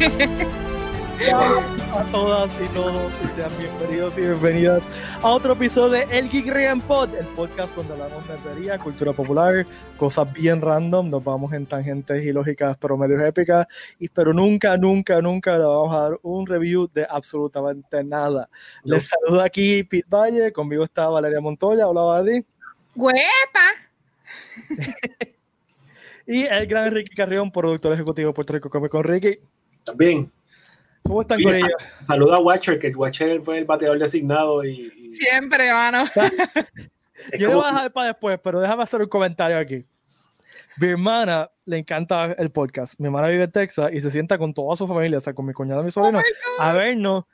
a todas y todos y sean bienvenidos y bienvenidas a otro episodio de El Geek Rian Pod, el podcast donde hablamos de cultura popular, cosas bien random, nos vamos en tangentes y lógicas pero medio épicas, y, pero nunca, nunca, nunca le vamos a dar un review de absolutamente nada. Les saludo aquí Pete Valle, conmigo está Valeria Montoya, hola Valeria. ¡Huepa! y el gran Ricky Carrión, productor ejecutivo de Puerto Rico Come con Ricky. También. ¿Cómo están con ella? Saluda a Watcher, que Watcher fue el bateador designado y... y... Siempre, mano. Yo le voy a dejar para después, pero déjame hacer un comentario aquí. Mi hermana le encanta el podcast. Mi hermana vive en Texas y se sienta con toda su familia, o sea, con mi cuñada y mi sobrino, Oh a vernos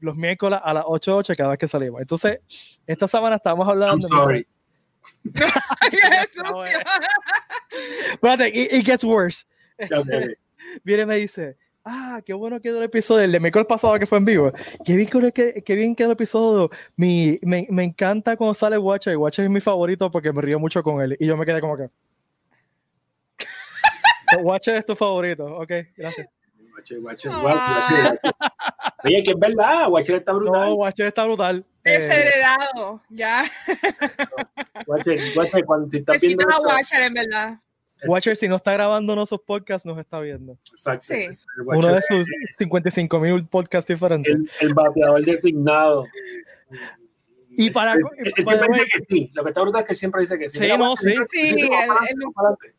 los miércoles a las 8 8 cada vez que salimos. Entonces, esta semana estábamos hablando. I'm sorry. Jesús, No, eh. Espérate, it, it gets worse. Viene y me dice, ah, qué bueno quedó el episodio del de miércoles pasado que fue en vivo. Qué bien quedó, qué, qué bien quedó el episodio. Mi, me, me encanta cuando sale Watcher. y Watcher es mi favorito porque me río mucho con él. Y yo me quedé como que... Watcher es tu favorito. Ok, gracias. Watcher, Watcher, Ah. Watcher, Watcher. Oye, que es verdad, Watcher está brutal. No, Watcher está brutal. Eh, Desheredado, ya. Watcher, Watcher, cuando si estás viendo a esto- Watcher, en verdad. Watcher, si no está grabando sus podcasts, nos está viendo. Exacto. Sí. Uno de sus 55 mil podcasts diferentes. el, el bateador designado. Y para- Él, siempre dice que sí. Lo que está brutal es que él siempre dice que sí. Sí, Mira, no, sí. Sí, para para adelante.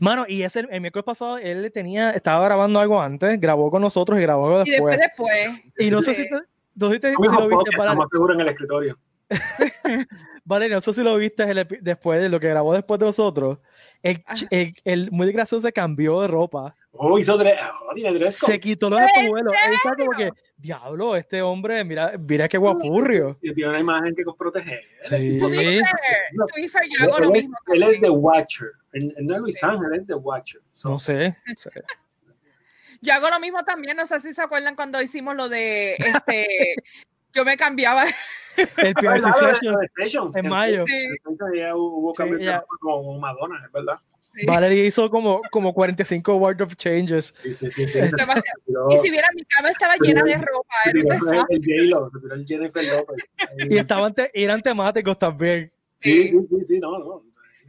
Mano, y ese, el miércoles pasado él tenía, estaba grabando algo antes, grabó con nosotros y grabó algo Y después. después, después. Y no sé Sí. si, te- no si, te- si lo viste, Valeria. estamos seguros en el escritorio. Valeria, no sé si lo viste después de lo que grabó después de nosotros. El, Ajá. el, el muy gracioso se cambió de ropa, Oh, hizo dre- oh, se quitó los espejuelos. Él está como que, diablo, este hombre, mira, mira qué guapurrio. Y tiene una imagen que proteger. Sí. To be fair, yo hago lo mismo. él es. The Watcher. No es Luis Ángel, él es The Watcher. So, No sé. Yo hago lo mismo también. No sé si se acuerdan cuando hicimos lo de este. yo me cambiaba. El de- session en mayo. Ya hubo Sí, cambios como Madonna, es verdad. sí. Valeria hizo como, como 45 wardrobe changes. Sí, sí, sí. sí. Demasiado. Pero- Y si vieran, mi cama estaba llena de ropa. Era el el Jennifer López. Y estaban te- eran temáticos también. Sí, sí, sí, sí, no, no.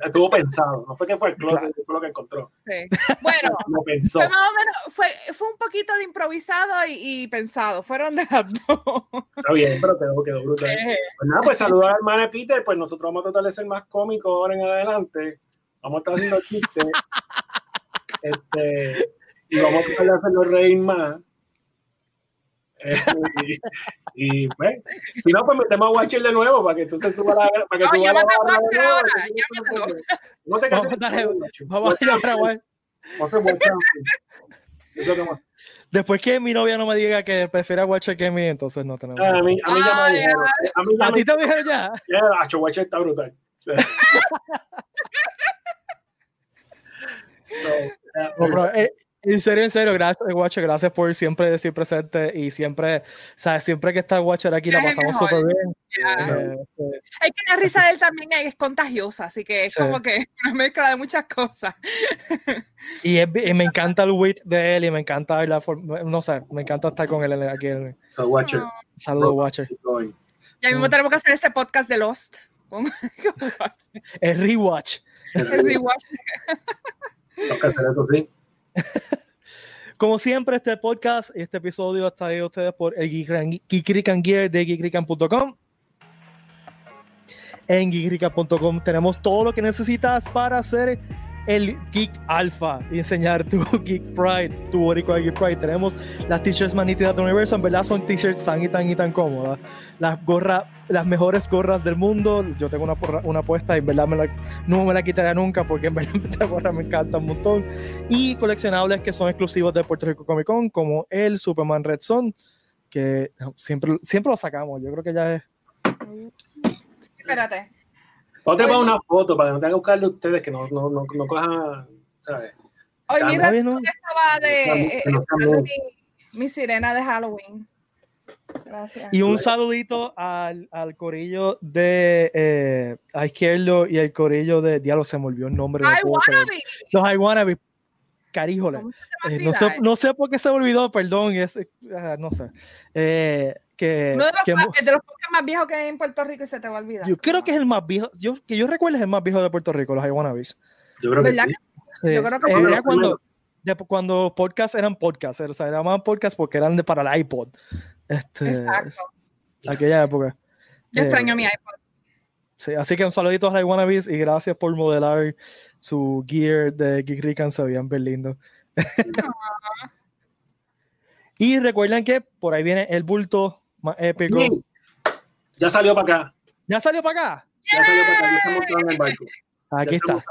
Estuvo pensado. No fue que fue el closet, fue lo que encontró. Sí. Bueno, Lo pensó. fue más o menos, fue, fue un poquito de improvisado y, y pensado. Fueron de las dos. Está bien, pero quedó, quedó brutal. Eh, Pues nada, pues saludar al hermano Peter, pues nosotros vamos a tratar de ser más cómicos ahora en adelante. Vamos a estar haciendo chistes. este, y vamos a tratar de hacerlo reír más. Y, y, pues, si no, pues metemos a Watcher de nuevo para que entonces suba la. Para que No, suba llámate la a barra de Watcher nuevo, ahora, que no te cases. Vamos a llamar a Watcher. Eso que más. Después que mi novia no me diga que prefiere a Watcher que a mí, entonces no tenemos. Ah, A mí, a mí ya me dijeron. A mí ya ¿A me ti te dijeron ya? Ya, Acho Watcher está brutal. So, eh, No, pero, eh, en serio, en serio, gracias, Watcher, gracias por siempre decir presente y siempre, sabes, siempre que está Watcher aquí la pasamos súper bien. ya. Eh, eh, Es que la risa de él también es contagiosa, así que es Sí. como que una mezcla de muchas cosas. y, es- y me encanta el wit de él y me encanta la forma, no sé, me encanta estar con él aquí. en- so Watcher. No. Saludos, Watcher. Ya mismo Mm. tenemos que hacer este podcast de Lost. El rewatch. el rewatch. Hacer eso, sí. Como siempre, este podcast y este episodio está ahí a ustedes por el Geekrican Gear de geekrican.com. En geekrican.com tenemos todo lo que necesitas para hacer el Geek Alpha y enseñar tu Geek Pride, tu Boricua Geek Pride. Tenemos las t-shirts más nítidas de universo, en verdad son t-shirts tan y tan y tan cómodas. Las gorras, las mejores gorras del mundo. Yo tengo una, una puesta y verdad me no me la quitaré nunca porque en verdad esta gorra me encanta un montón. Y coleccionables que son exclusivos de Puerto Rico Comic Con, como el Superman Red Son, que siempre, siempre lo sacamos. Yo creo que ya es. Espérate. Otra Oye. para una foto para que no tengan que buscarle ustedes que no, no, no, no cojan, ¿sabes? Hoy mi Está bien, reacción ¿no? estaba de eh, mi, mi sirena de Halloween. Gracias. Y un saludito al, al corillo de eh, a Izquierdo y al corillo de. Diablo, se me olvidó el nombre. no I wanna be. Los I Wanna Be. caríjole. ¿Cómo se te Eh, no, sé, no sé por qué se me olvidó, perdón, es, ah, no sé. Eh, que, Uno de los, que de los podcasts más viejos que hay en Puerto Rico y se te va a olvidar. yo creo que es el más viejo, yo, que yo recuerdo es el más viejo de Puerto Rico, los I Wanna Be's. Yo creo que ¿Verdad sí. Yo creo que eh, era cuando, de- cuando podcasts eran podcasts, o sea, eran más podcasts porque eran de, para el iPod. Este, Exacto. aquella época. Yo eh, extraño mi iPod. Sí, así que un saludito a los y gracias por modelar su gear de Geek Rican, se veían bien lindo. y recuerden que por ahí viene el bulto más épico. Sí. Ya salió para acá. ¿Ya salió para acá? Ya salió para acá. Ya montado en el barco. Aquí Ya está.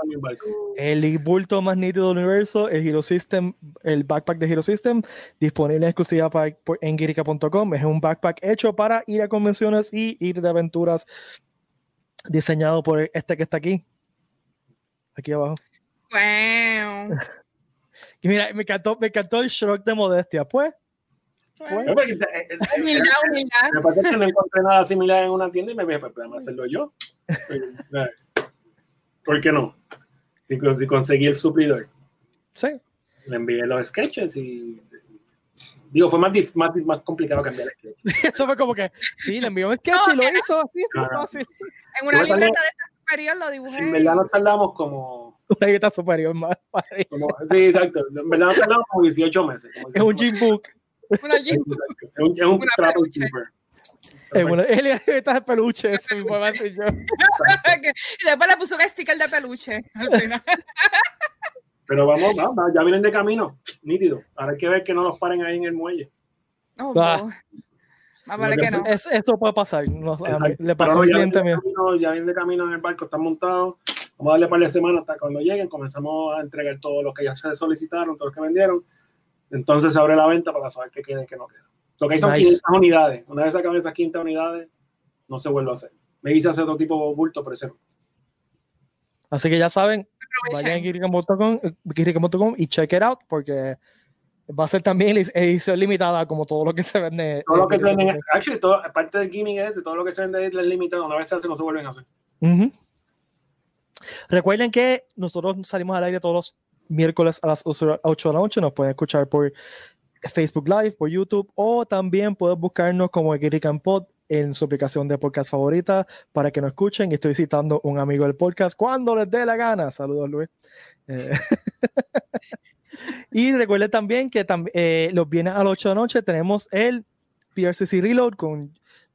el bulto más nítido del universo, el Hero System, el backpack de Hero System, disponible en exclusiva para- en Guirica.com. Es un backpack hecho para ir a convenciones y ir de aventuras, diseñado por este que está aquí. Aquí abajo. Wow. Y mira, me encantó, me encantó el shrug de modestia. Pues, No, eh, eh, Humildad, humildad. Me pasa que no encontré nada similar en una tienda y me dije, pues déjame hacerlo yo. Pues, eh, ¿Por qué no? Si, si conseguí el suplidor, sí. le envié los sketches y. Digo, fue más, más, más complicado cambiar el sketch. Eso fue como que, sí, le envió un sketch No, y lo era- hizo así. Claro. fácil. En una libreta de superior lo dibujé. En verdad nos tardamos como. Ahí está superior, más. como sí, exacto. En verdad nos tardamos como 18 meses. como Es un. Gym Book. Una. Es un, es un Una keeper. Él de peluche, eso va a ser yo. y después le puso un sticker de peluche. al final. Pero vamos, vamos, ya vienen de camino, nítido. Ahora hay que ver que no los paren ahí en el muelle. Oh, Ah. no. Que no. Eso, eso puede pasar. no, le pasó no, al ya, cliente vienen mío. de camino, ya vienen de camino en el barco, están montados. Vamos a darle un par de semanas hasta cuando lleguen. Comenzamos a entregar todo lo que ya se solicitaron, todo lo que vendieron. Entonces se abre la venta para saber qué queda y qué no queda. Lo que hay son Nice. 500 unidades. Una vez acaben esas 500 unidades, no se vuelve a hacer. Me hice hacer otro tipo de bulto, pero ese no. Así que ya saben, vayan a guirica.com eh, y check it out porque va a ser también edición limitada como todo lo que se vende. Todo lo que se Guirica.com. venden, actually, todo, aparte del gimmick ese, todo lo que se vende es limitado. Una vez se hace, no se vuelven a hacer. Ujú. Recuerden que nosotros salimos al aire todos los miércoles a las 8 de la noche. Nos pueden escuchar por Facebook Live, por YouTube o también pueden buscarnos como Guirican Pod en su aplicación de podcast favorita para que nos escuchen. Estoy citando un amigo del podcast cuando les dé la gana. Saludos, Luis. Eh, y recuerden también que tam- eh, los viernes a las 8 de la noche tenemos el PRCC Reload con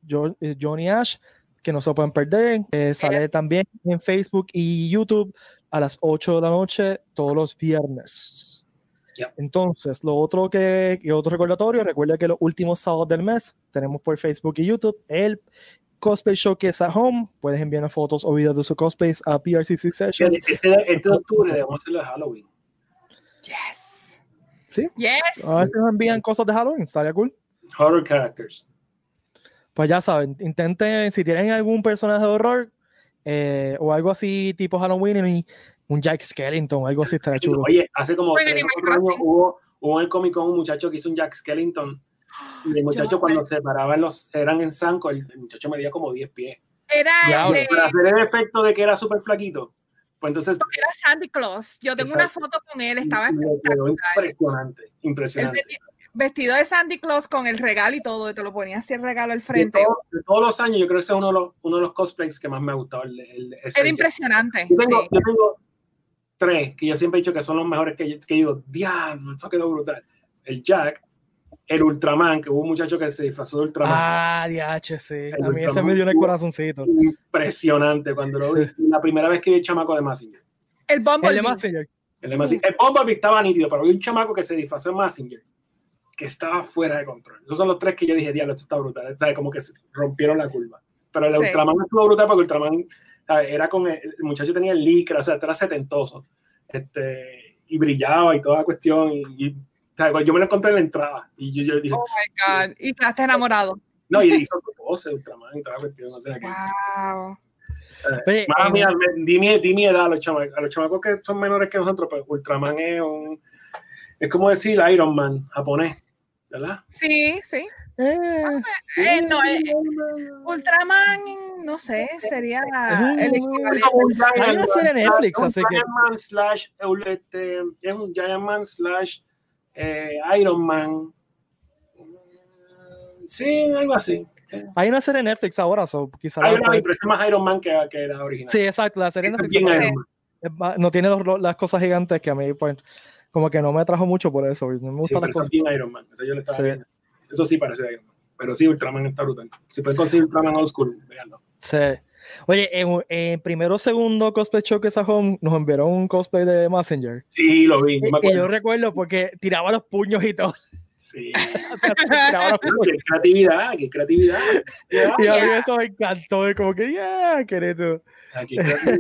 Jo- eh, Johnny Ash, que no se pueden perder. Eh, sale también en Facebook y YouTube a las 8 de la noche todos los viernes. Ya. Entonces, lo otro que, que otro recordatorio, recuerda que los últimos sábados del mes tenemos por Facebook y YouTube el Cosplay Showcase at Home. Puedes enviarnos fotos o videos de su cosplays a PRCC Sessions. Este, este, este de octubre debemos hacerlo de Halloween. Yes. Sí. Yes. A veces nos envían cosas de Halloween, estaría cool. Horror characters. Pues ya saben, intenten, si tienen algún personaje de horror eh, o algo así tipo Halloween y un Jack Skellington, algo así estaría chulo. Oye, hace como tres años hubo, hubo en el Comic Con un muchacho que hizo un Jack Skellington. Y el muchacho cuando se paraban los, eran en Sanco, el, el muchacho medía como 10 pies. Era el Para hacer el efecto de que era súper flaquito. Pues entonces era Sandy Claus. Yo tengo una foto con él, estaba quedó impresionante, El impresionante. Vestido de Sandy Claus con el regalo y todo, y te lo ponía así el regalo al De, frente. todo- de todos los años, yo creo que ese es uno de los, uno de los cosplays que más me ha gustado. El, el- ese Era impresionante. Yo tengo, sí. yo tengo tres que yo siempre he dicho que son los mejores que yo, que digo, diablo, eso quedó brutal. El Jack, el Ultraman, que hubo un muchacho que se disfrazó de Ultraman. Ah, DH, sí. El A mí ese me dio en el corazoncito. Impresionante cuando lo vi. La primera vez que vi el chamaco de Massinger. El El de Bumblebee. Messenger. El, de Massinger. el Bumblebee estaba nítido, pero vi un chamaco que se disfrazó de Massinger que estaba fuera de control. Esos son los tres que yo dije, diablo, esto está brutal. O sea, como que se rompieron la curva. Pero el Sí. Ultraman estuvo brutal porque Ultraman ¿sabes? era con el, el muchacho tenía el licra, o sea, era setentoso. Este, y brillaba y toda la cuestión. Y, y, ¿sabes? yo me lo encontré en la entrada. Y yo, yo dije, Oh my God. Y quedaste enamorado. no, y hizo su pose, Ultraman y toda la cuestión. O sea, que, Wow. En- mía, me- di mi, di mi edad a los chamacos. A los chamacos que son menores que nosotros, pues Ultraman es un. Es como decir Iron Man japonés, ¿verdad? Sí, sí. Eh, Eh, no, eh, Ultraman, no sé, sería el equivalente. Hay una serie en Man, Netflix, así que- Man slash, este, es un Giant Man slash eh, Iron Man. Mm, Sí, algo así. Sí. hay una serie en Netflix ahora, so, quizá la Hay una pero es más Iron Man que, que la original. Sí, exacto, la serie es Netflix no tiene los- las cosas gigantes que a mí, pues, como que no me trajo mucho por eso. No me Sí, pero es bien Iron Man. Eso yo le estaba Sí. viendo. Eso sí parece Iron Man. Pero sí, Ultraman está brutal. Si pueden conseguir Ultraman Old School, véanlo. Sí. Oye, en, en primero o segundo cosplay Showcase a Home nos enviaron un cosplay de Messenger. Sí, lo vi. no me Y yo acuerdo. recuerdo porque tiraba los puños y todo. Sí. Qué creatividad, qué creatividad. Y a mí eso me encantó. Como que, yeah, querido. Ah, qué creatividad.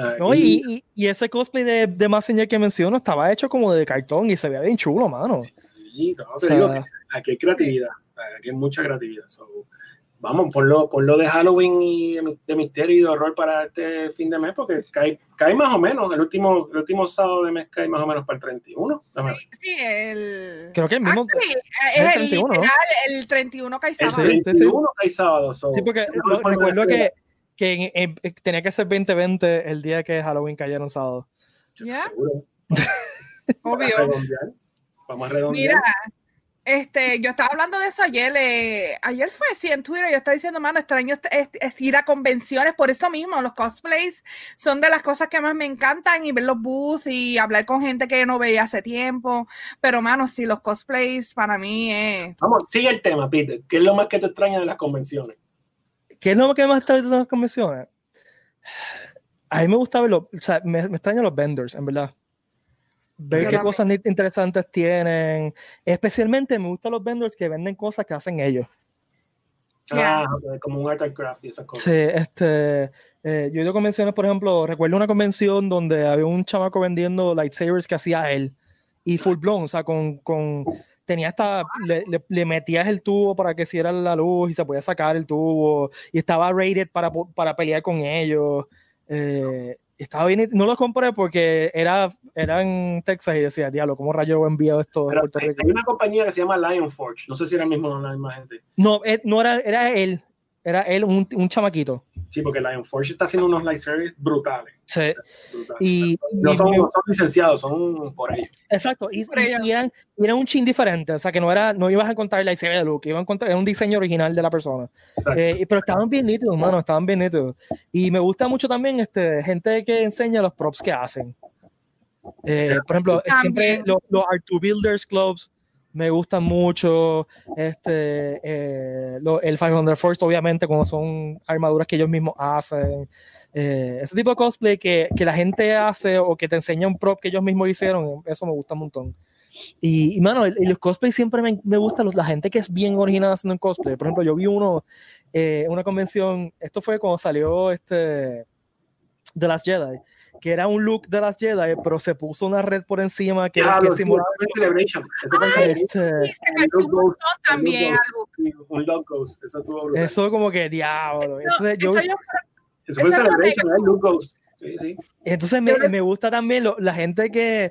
Ah, No, y- y, y, y ese cosplay de, de Messenger que menciono estaba hecho como de cartón y se veía bien chulo, mano. Sí, no, O te sea, digo que aquí hay creatividad, aquí hay mucha creatividad. So, vamos, por lo, por lo de Halloween y de, mi- de misterio y de horror para este fin de mes, porque cae, cae más o menos, el último, el último sábado de mes cae más o menos para el 31. Dame ver. Sí, el. creo que el mismo. Actually, es es el el 31, ¿no? literal, el 31 cae El sábado. Sí, sí, sí. 31 cae sábado. so, Sí, porque recuerdo que, que en- en- tenía que ser 2020 el día que Halloween cayera un sábado. Ya, Seguro. Vamos a obvio. Vamos a redondear. Mira, este, yo estaba hablando de eso ayer, eh, ayer fue, sí, en Twitter, yo estaba diciendo, mano, extraño este- este- este ir a convenciones, por eso mismo, los cosplays son de las cosas que más me encantan y ver los booths y hablar con gente que no veía hace tiempo, pero mano, sí, los cosplays para mí es... Vamos, sigue el tema, Peter. ¿Qué es lo más que te extraña de las convenciones? ¿Qué es lo que más está de las convenciones? A mí me gusta verlo, o sea, me, me extrañan los vendors, en verdad. Ver Yo qué también. cosas interesantes tienen. Especialmente me gustan los vendors que venden cosas que hacen ellos. Ya. Ah, como un art and craft y esas cosas. Sí, este, eh, yo he ido a convenciones, por ejemplo, recuerdo una convención donde había un chamaco vendiendo lightsabers que hacía él y full blown, o sea, con, con tenía hasta, le, le- le metías el tubo para que hiciera la luz y se podía sacar el tubo y estaba rated para, para pelear con ellos. eh, estaba bien, no lo compré porque era, era en Texas y decía, diablo, ¿cómo rayo envío esto a Pero Puerto Rico? hay una compañía que se llama Lionforge. No sé si era el mismo la misma gente. No, eh, no era, era él, era él, un, un chamaquito. Sí, porque Lionforge está haciendo unos lightsabers brutales. Sí, brutales. y, no, y son, me- no son licenciados, son por ellos. Exacto, y, y- y eran, y eran un chin diferente, o sea que no era, no ibas a encontrar la ICB de look, ibas a encontrar era un diseño original de la persona. Eh, y- pero estaban bien nítidos, mano, estaban bien nítidos. Y me gusta mucho también este, gente que enseña los props que hacen. Eh, por ejemplo, siempre los, los R2 Builders Clubs me gustan mucho. Este, eh, lo- el 500 Force, obviamente, como son armaduras que ellos mismos hacen. Eh, ese tipo de cosplay que, que la gente hace o que te enseña un prop que ellos mismos hicieron, eso me gusta un montón. Y, y mano, el- y los cosplays siempre me, me gusta la gente que es bien original haciendo un cosplay. Por ejemplo, yo vi uno eh, una convención, esto fue cuando salió este de las Jedi, que era un look de las Jedi, pero se puso una red por encima que, que simulaba eso fue en Celebration. Este, Sí, se pareció un también un Ghost. Eso estuvo brutal. Eso, eso como que diablo. Entonces, yo, Eso yo- fue en eso fue Celebration, ¿eh? Ghost. Sí, sí. entonces me, me gusta también lo- la gente que,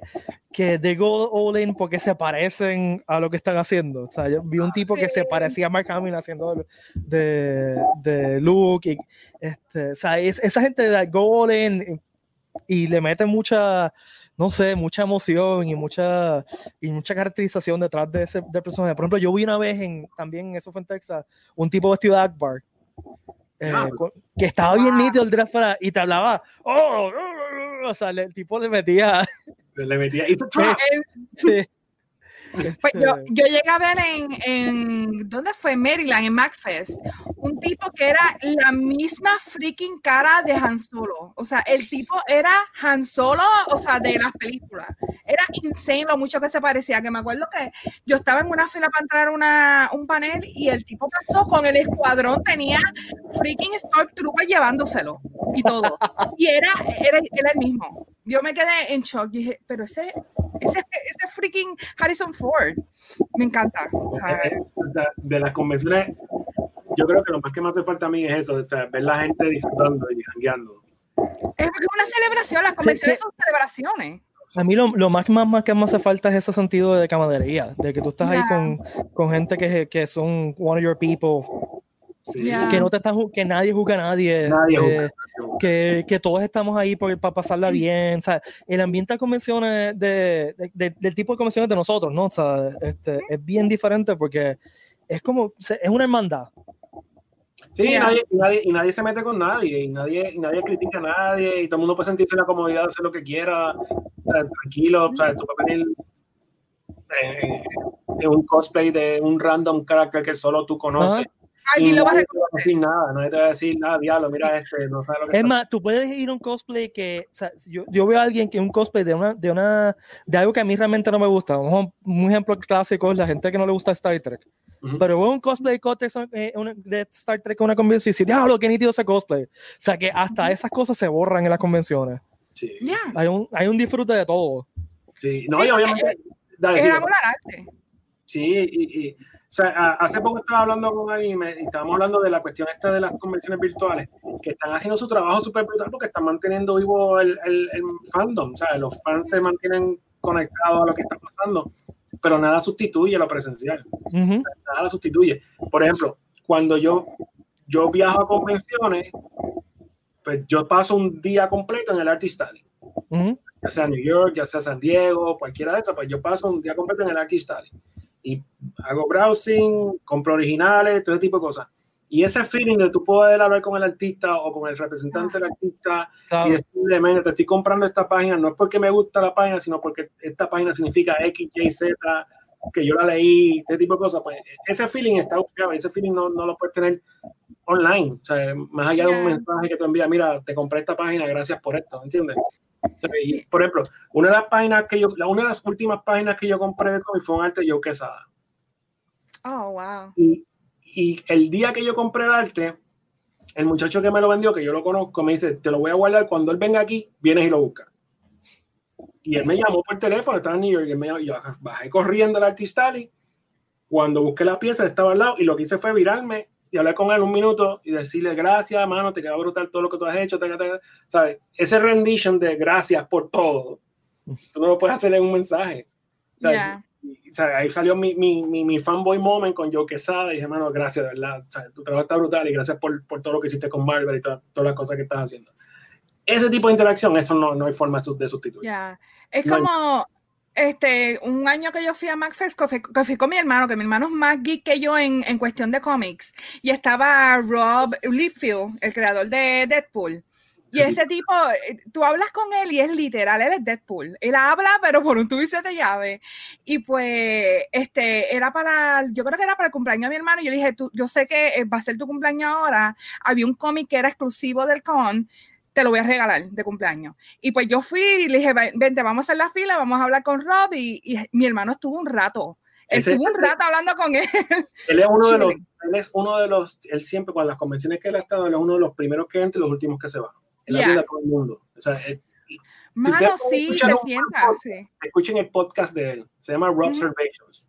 que de go all in porque se parecen a lo que están haciendo. O sea, yo vi un tipo que se parecía a Mark Hamill haciendo de, de Luke. Y, este, o sea, es- esa gente de go all in y, le mete mucha, no sé, mucha emoción y mucha, y mucha caracterización detrás de ese del personaje. Por ejemplo, yo vi una vez en, también, eso fue en Texas, un tipo vestido de Akbar. eh, Ah. con- que estaba bien nítido el dress para y te hablaba, oh, oh, oh", o sea, el tipo le metía, Le metía. It's a trap. Eh, sí. Pues yo, Este, yo llegué a ver en, en, ¿dónde fue? Maryland, en MacFest, un tipo que era la misma freaking cara de Han Solo. O sea, el tipo era Han Solo, o sea, de las películas. Era insane lo mucho que se parecía, que me acuerdo que yo estaba en una fila para entrar a una, un panel y el tipo pasó con el escuadrón, tenía freaking Stormtrooper llevándoselo y todo. Y era, era, era el mismo. Yo me quedé en shock. Dije, pero ese, ese, ese freaking Harrison Ford. Me encanta. O sea, de las convenciones, yo creo que lo más que me hace falta a mí es eso, o sea, ver la gente disfrutando y jangueando. es porque es una celebración, las convenciones son celebraciones. A mí lo, lo más, más, más que me hace falta es ese sentido de camaradería, de que tú estás ahí con, con gente que, que son one of your people, Sí. Ya. que no te están, ju- que nadie juzga a nadie, Nadie eh, juzga. que, que todos estamos ahí por- para pasarla bien, o sea, el ambiente de convenciones de, de- de- del tipo de convenciones de nosotros, ¿no? O sea, este, es bien diferente porque es como, es una hermandad. Sí, y nadie, y nadie, y nadie se mete con nadie, y nadie, y nadie critica a nadie, y todo el mundo puede sentirse en la comodidad de hacer lo que quiera, o sea, tranquilo, o sea, tú puedes venir eh, en un cosplay de un random character que solo tú conoces. Alguien lo va a reconocer. decir nada, nadie te va a decir nada, diablo, mira este, no sabe lo que Es está más, tú puedes ir a un cosplay que, o sea, yo, yo veo a alguien que un cosplay de una, de una, de algo que a mí realmente no me gusta. Un, un ejemplo clásico es la gente que no le gusta Star Trek. Ujú. Pero veo un cosplay de Star- eh, de Star Trek en una convención y dice, diablo, qué nítido ese cosplay. O sea, que hasta esas cosas se borran en las convenciones. Sí, Ya. Hay un, hay un disfrute de todo. sí, no, Sí, y obviamente, dale, Es sí, el amor al arte. Sí, y, y- o sea, hace poco estaba hablando con alguien y, estábamos hablando de la cuestión esta de las convenciones virtuales, que están haciendo su trabajo súper brutal porque están manteniendo vivo el, el, el fandom, o sea, los fans se mantienen conectados a lo que está pasando, pero nada sustituye lo presencial, Ujú. nada lo sustituye. Por ejemplo, cuando yo, yo viajo a convenciones, pues yo paso un día completo en el Artist Alley Ujú. ya sea New York, ya sea San Diego, cualquiera de esas, pues yo paso un día completo en el Artist Alley y hago browsing, compro originales, todo ese tipo de cosas. Y ese feeling de tú poder hablar con el artista o con el representante del artista y decirle, "Men, te estoy comprando esta página, no es porque me gusta la página, sino porque esta página significa X, Y, Z, que yo la leí, este tipo de cosas. Pues ese feeling está bufiado, ese feeling no, no lo puedes tener online, o sea, más allá de un mensaje que te envía, mira, te compré esta página, gracias por esto, ¿entiendes? Y, por ejemplo, una de las páginas que yo, la- una de las últimas páginas que yo compré de cómic fue un arte de Joe Quesada. Oh, wow. Y, y el día que yo compré el arte, el muchacho que me lo vendió, que yo lo conozco, me dice, te lo voy a guardar, cuando él venga aquí, vienes y lo buscas. Y él me llamó por teléfono, estaba en New York, y él me llamó, y yo bajé corriendo al Artist Alley, cuando busqué la pieza, él estaba al lado, y lo que hice fue virarme y hablar con él un minuto y decirle, gracias, mano, te queda brutal todo lo que tú has hecho, taca, taca". ¿sabes? Ese rendition de gracias por todo, tú no lo puedes hacer en un mensaje. Sea, Ya. y, ahí salió mi, mi, mi, mi fanboy moment con Joe Quesada y dije, mano, gracias, de verdad. Sea, tu trabajo está brutal y gracias por, por todo lo que hiciste con Marvel y toda- todas las cosas que estás haciendo. Ese tipo de interacción, eso no, no hay forma de su- de sustituir. Ya. Es No hay- como este un año que yo fui a MacFest, que que fui con mi hermano, que mi hermano es más geek que yo en, en cuestión de cómics. Y estaba Rob Liefeld, el creador de Deadpool. Y ese tipo, eh, tú hablas con él y es literal, él es Deadpool. Él habla, pero por un tubo y siete llaves. Y pues, este, era para, yo creo que era para el cumpleaños de mi hermano. Y yo le dije, tú, yo sé que eh, va a ser tu cumpleaños ahora. Había un cómic que era exclusivo del con, te lo voy a regalar de cumpleaños. Y pues yo fui y le dije, "Ven- vente, vamos a hacer la fila, vamos a hablar con Rob. Y, y mi hermano estuvo un rato. Ese- Estuvo un rato hablando con él. Él es uno de los, él es uno de los, él siempre, con las convenciones que él ha estado, él es uno de los primeros que entra y los últimos que se van. Él Yeah. ayuda a todo el mundo. O sea, él- Mano, ustedes sí, se sienta. podcast, Sí. escuchen el podcast de él, se llama Rob. Observations.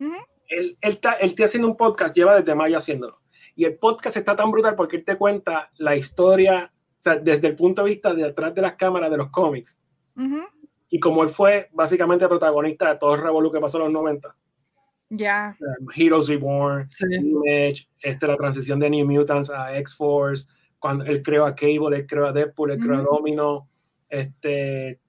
Él, él, está, él está haciendo un podcast, lleva desde mayo haciéndolo. Y el podcast está tan brutal porque él te cuenta la historia, o sea, desde el punto de vista de atrás de las cámaras de los cómics. Y como él fue básicamente protagonista de todo el revolú que pasó en los 90. Ya. Um, Heroes Reborn, Sí. Image, este, la transición de New Mutants a X-Force, cuando él creó a Cable, él creó a Deadpool, él creó a. Domino, este,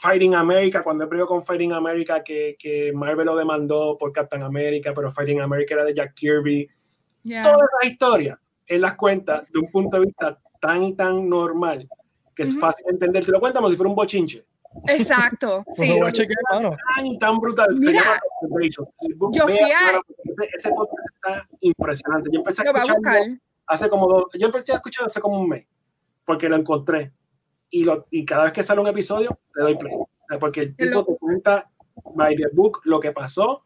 Fighting America, cuando él peleó con Fighting America, que, que Marvel lo demandó por Captain America, pero Fighting America era de Jack Kirby. Ya. Todas las historias, él las cuenta de un punto de vista tan y tan normal que es fácil de entender. Te lo cuenta como si fuera un bochinche. Exacto. Pues Sí. lo voy a chequear, mano. Tan y tan brutal. Se Mira, yo fui a- ese, podcast está impresionante. Yo empecé a Lo buscar. hace como dos, yo empecé a escuchar hace como un mes, porque lo encontré. Y, lo, y cada vez que sale un episodio, le doy play. Porque el tipo loco. te cuenta by the book lo que pasó.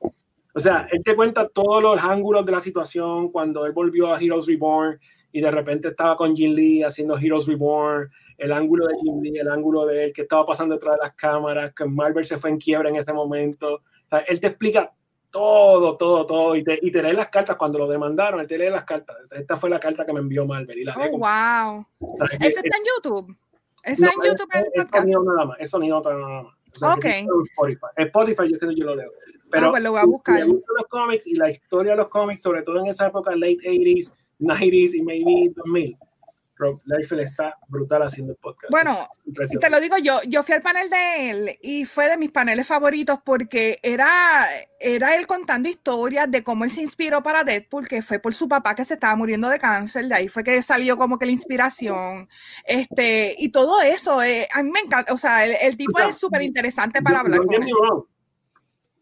O sea, él te cuenta todos los ángulos de la situación cuando él volvió a Heroes Reborn y de repente estaba con Jin Lee haciendo Heroes Reborn, el ángulo de Jin Lee, el ángulo de él, que estaba pasando detrás de las cámaras, que Marvel se fue en quiebra en ese momento. O sea, él te explica todo, todo, todo, y te, y te lee las cartas cuando lo demandaron, él te lee las cartas. Esta fue la carta que me envió Marvel y la Oh, wow. o sea, está en YouTube. Ese no, en YouTube es, es sonido nada más, es sonido nada más. O sea, Ok. que en Spotify. Spotify yo creo que yo lo leo. Pero Ah, pues lo voy a buscar. los cómics y la historia de los cómics, sobre todo en esa época, late 80s, 90s y maybe 2000. Rob Liefeld está brutal haciendo el podcast. Bueno, Impresionante. te lo digo yo, yo fui al panel de él y fue de mis paneles favoritos porque era, era él contando historias de cómo él se inspiró para Deadpool, que fue por su papá que se estaba muriendo de cáncer, de ahí fue que salió como que la inspiración, este, y todo eso, eh, a mí me encanta, o sea, el, el tipo Escucha, es súper interesante para hablar con él.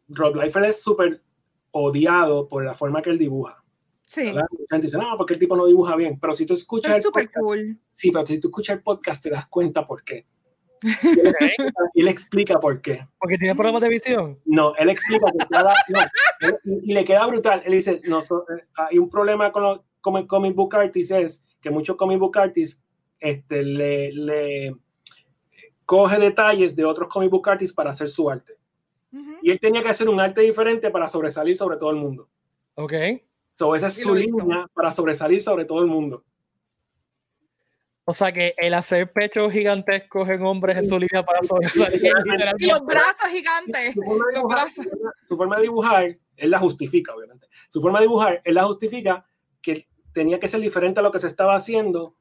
Rob Liefeld es súper odiado por la forma que él dibuja. Sí. Mucha gente dice, no, porque el tipo no dibuja bien. Pero si tú escuchas pero es el súper podcast, cool. sí, pero si tú escuchas el podcast te das cuenta por qué. Y él explica por qué. Porque tiene problemas de visión. No, él explica que cada. No, él- y le queda brutal. Él dice: no, so- eh, hay un problema con los comic, comic book artists, es que muchos comic book artists este, le, le coge detalles de otros comic book artists para hacer su arte. Ujú. Y él tenía que hacer un arte diferente para sobresalir sobre todo el mundo. Ok. So, esa es su línea para sobresalir sobre todo el mundo. O sea que el hacer pechos gigantescos en hombres es su línea para sobresalir. Y los brazos gigantes, Su forma, de los dibujar, brazos. su forma de dibujar, él la justifica, obviamente. Su forma de dibujar, él la justifica que tenía que ser diferente a lo que se estaba haciendo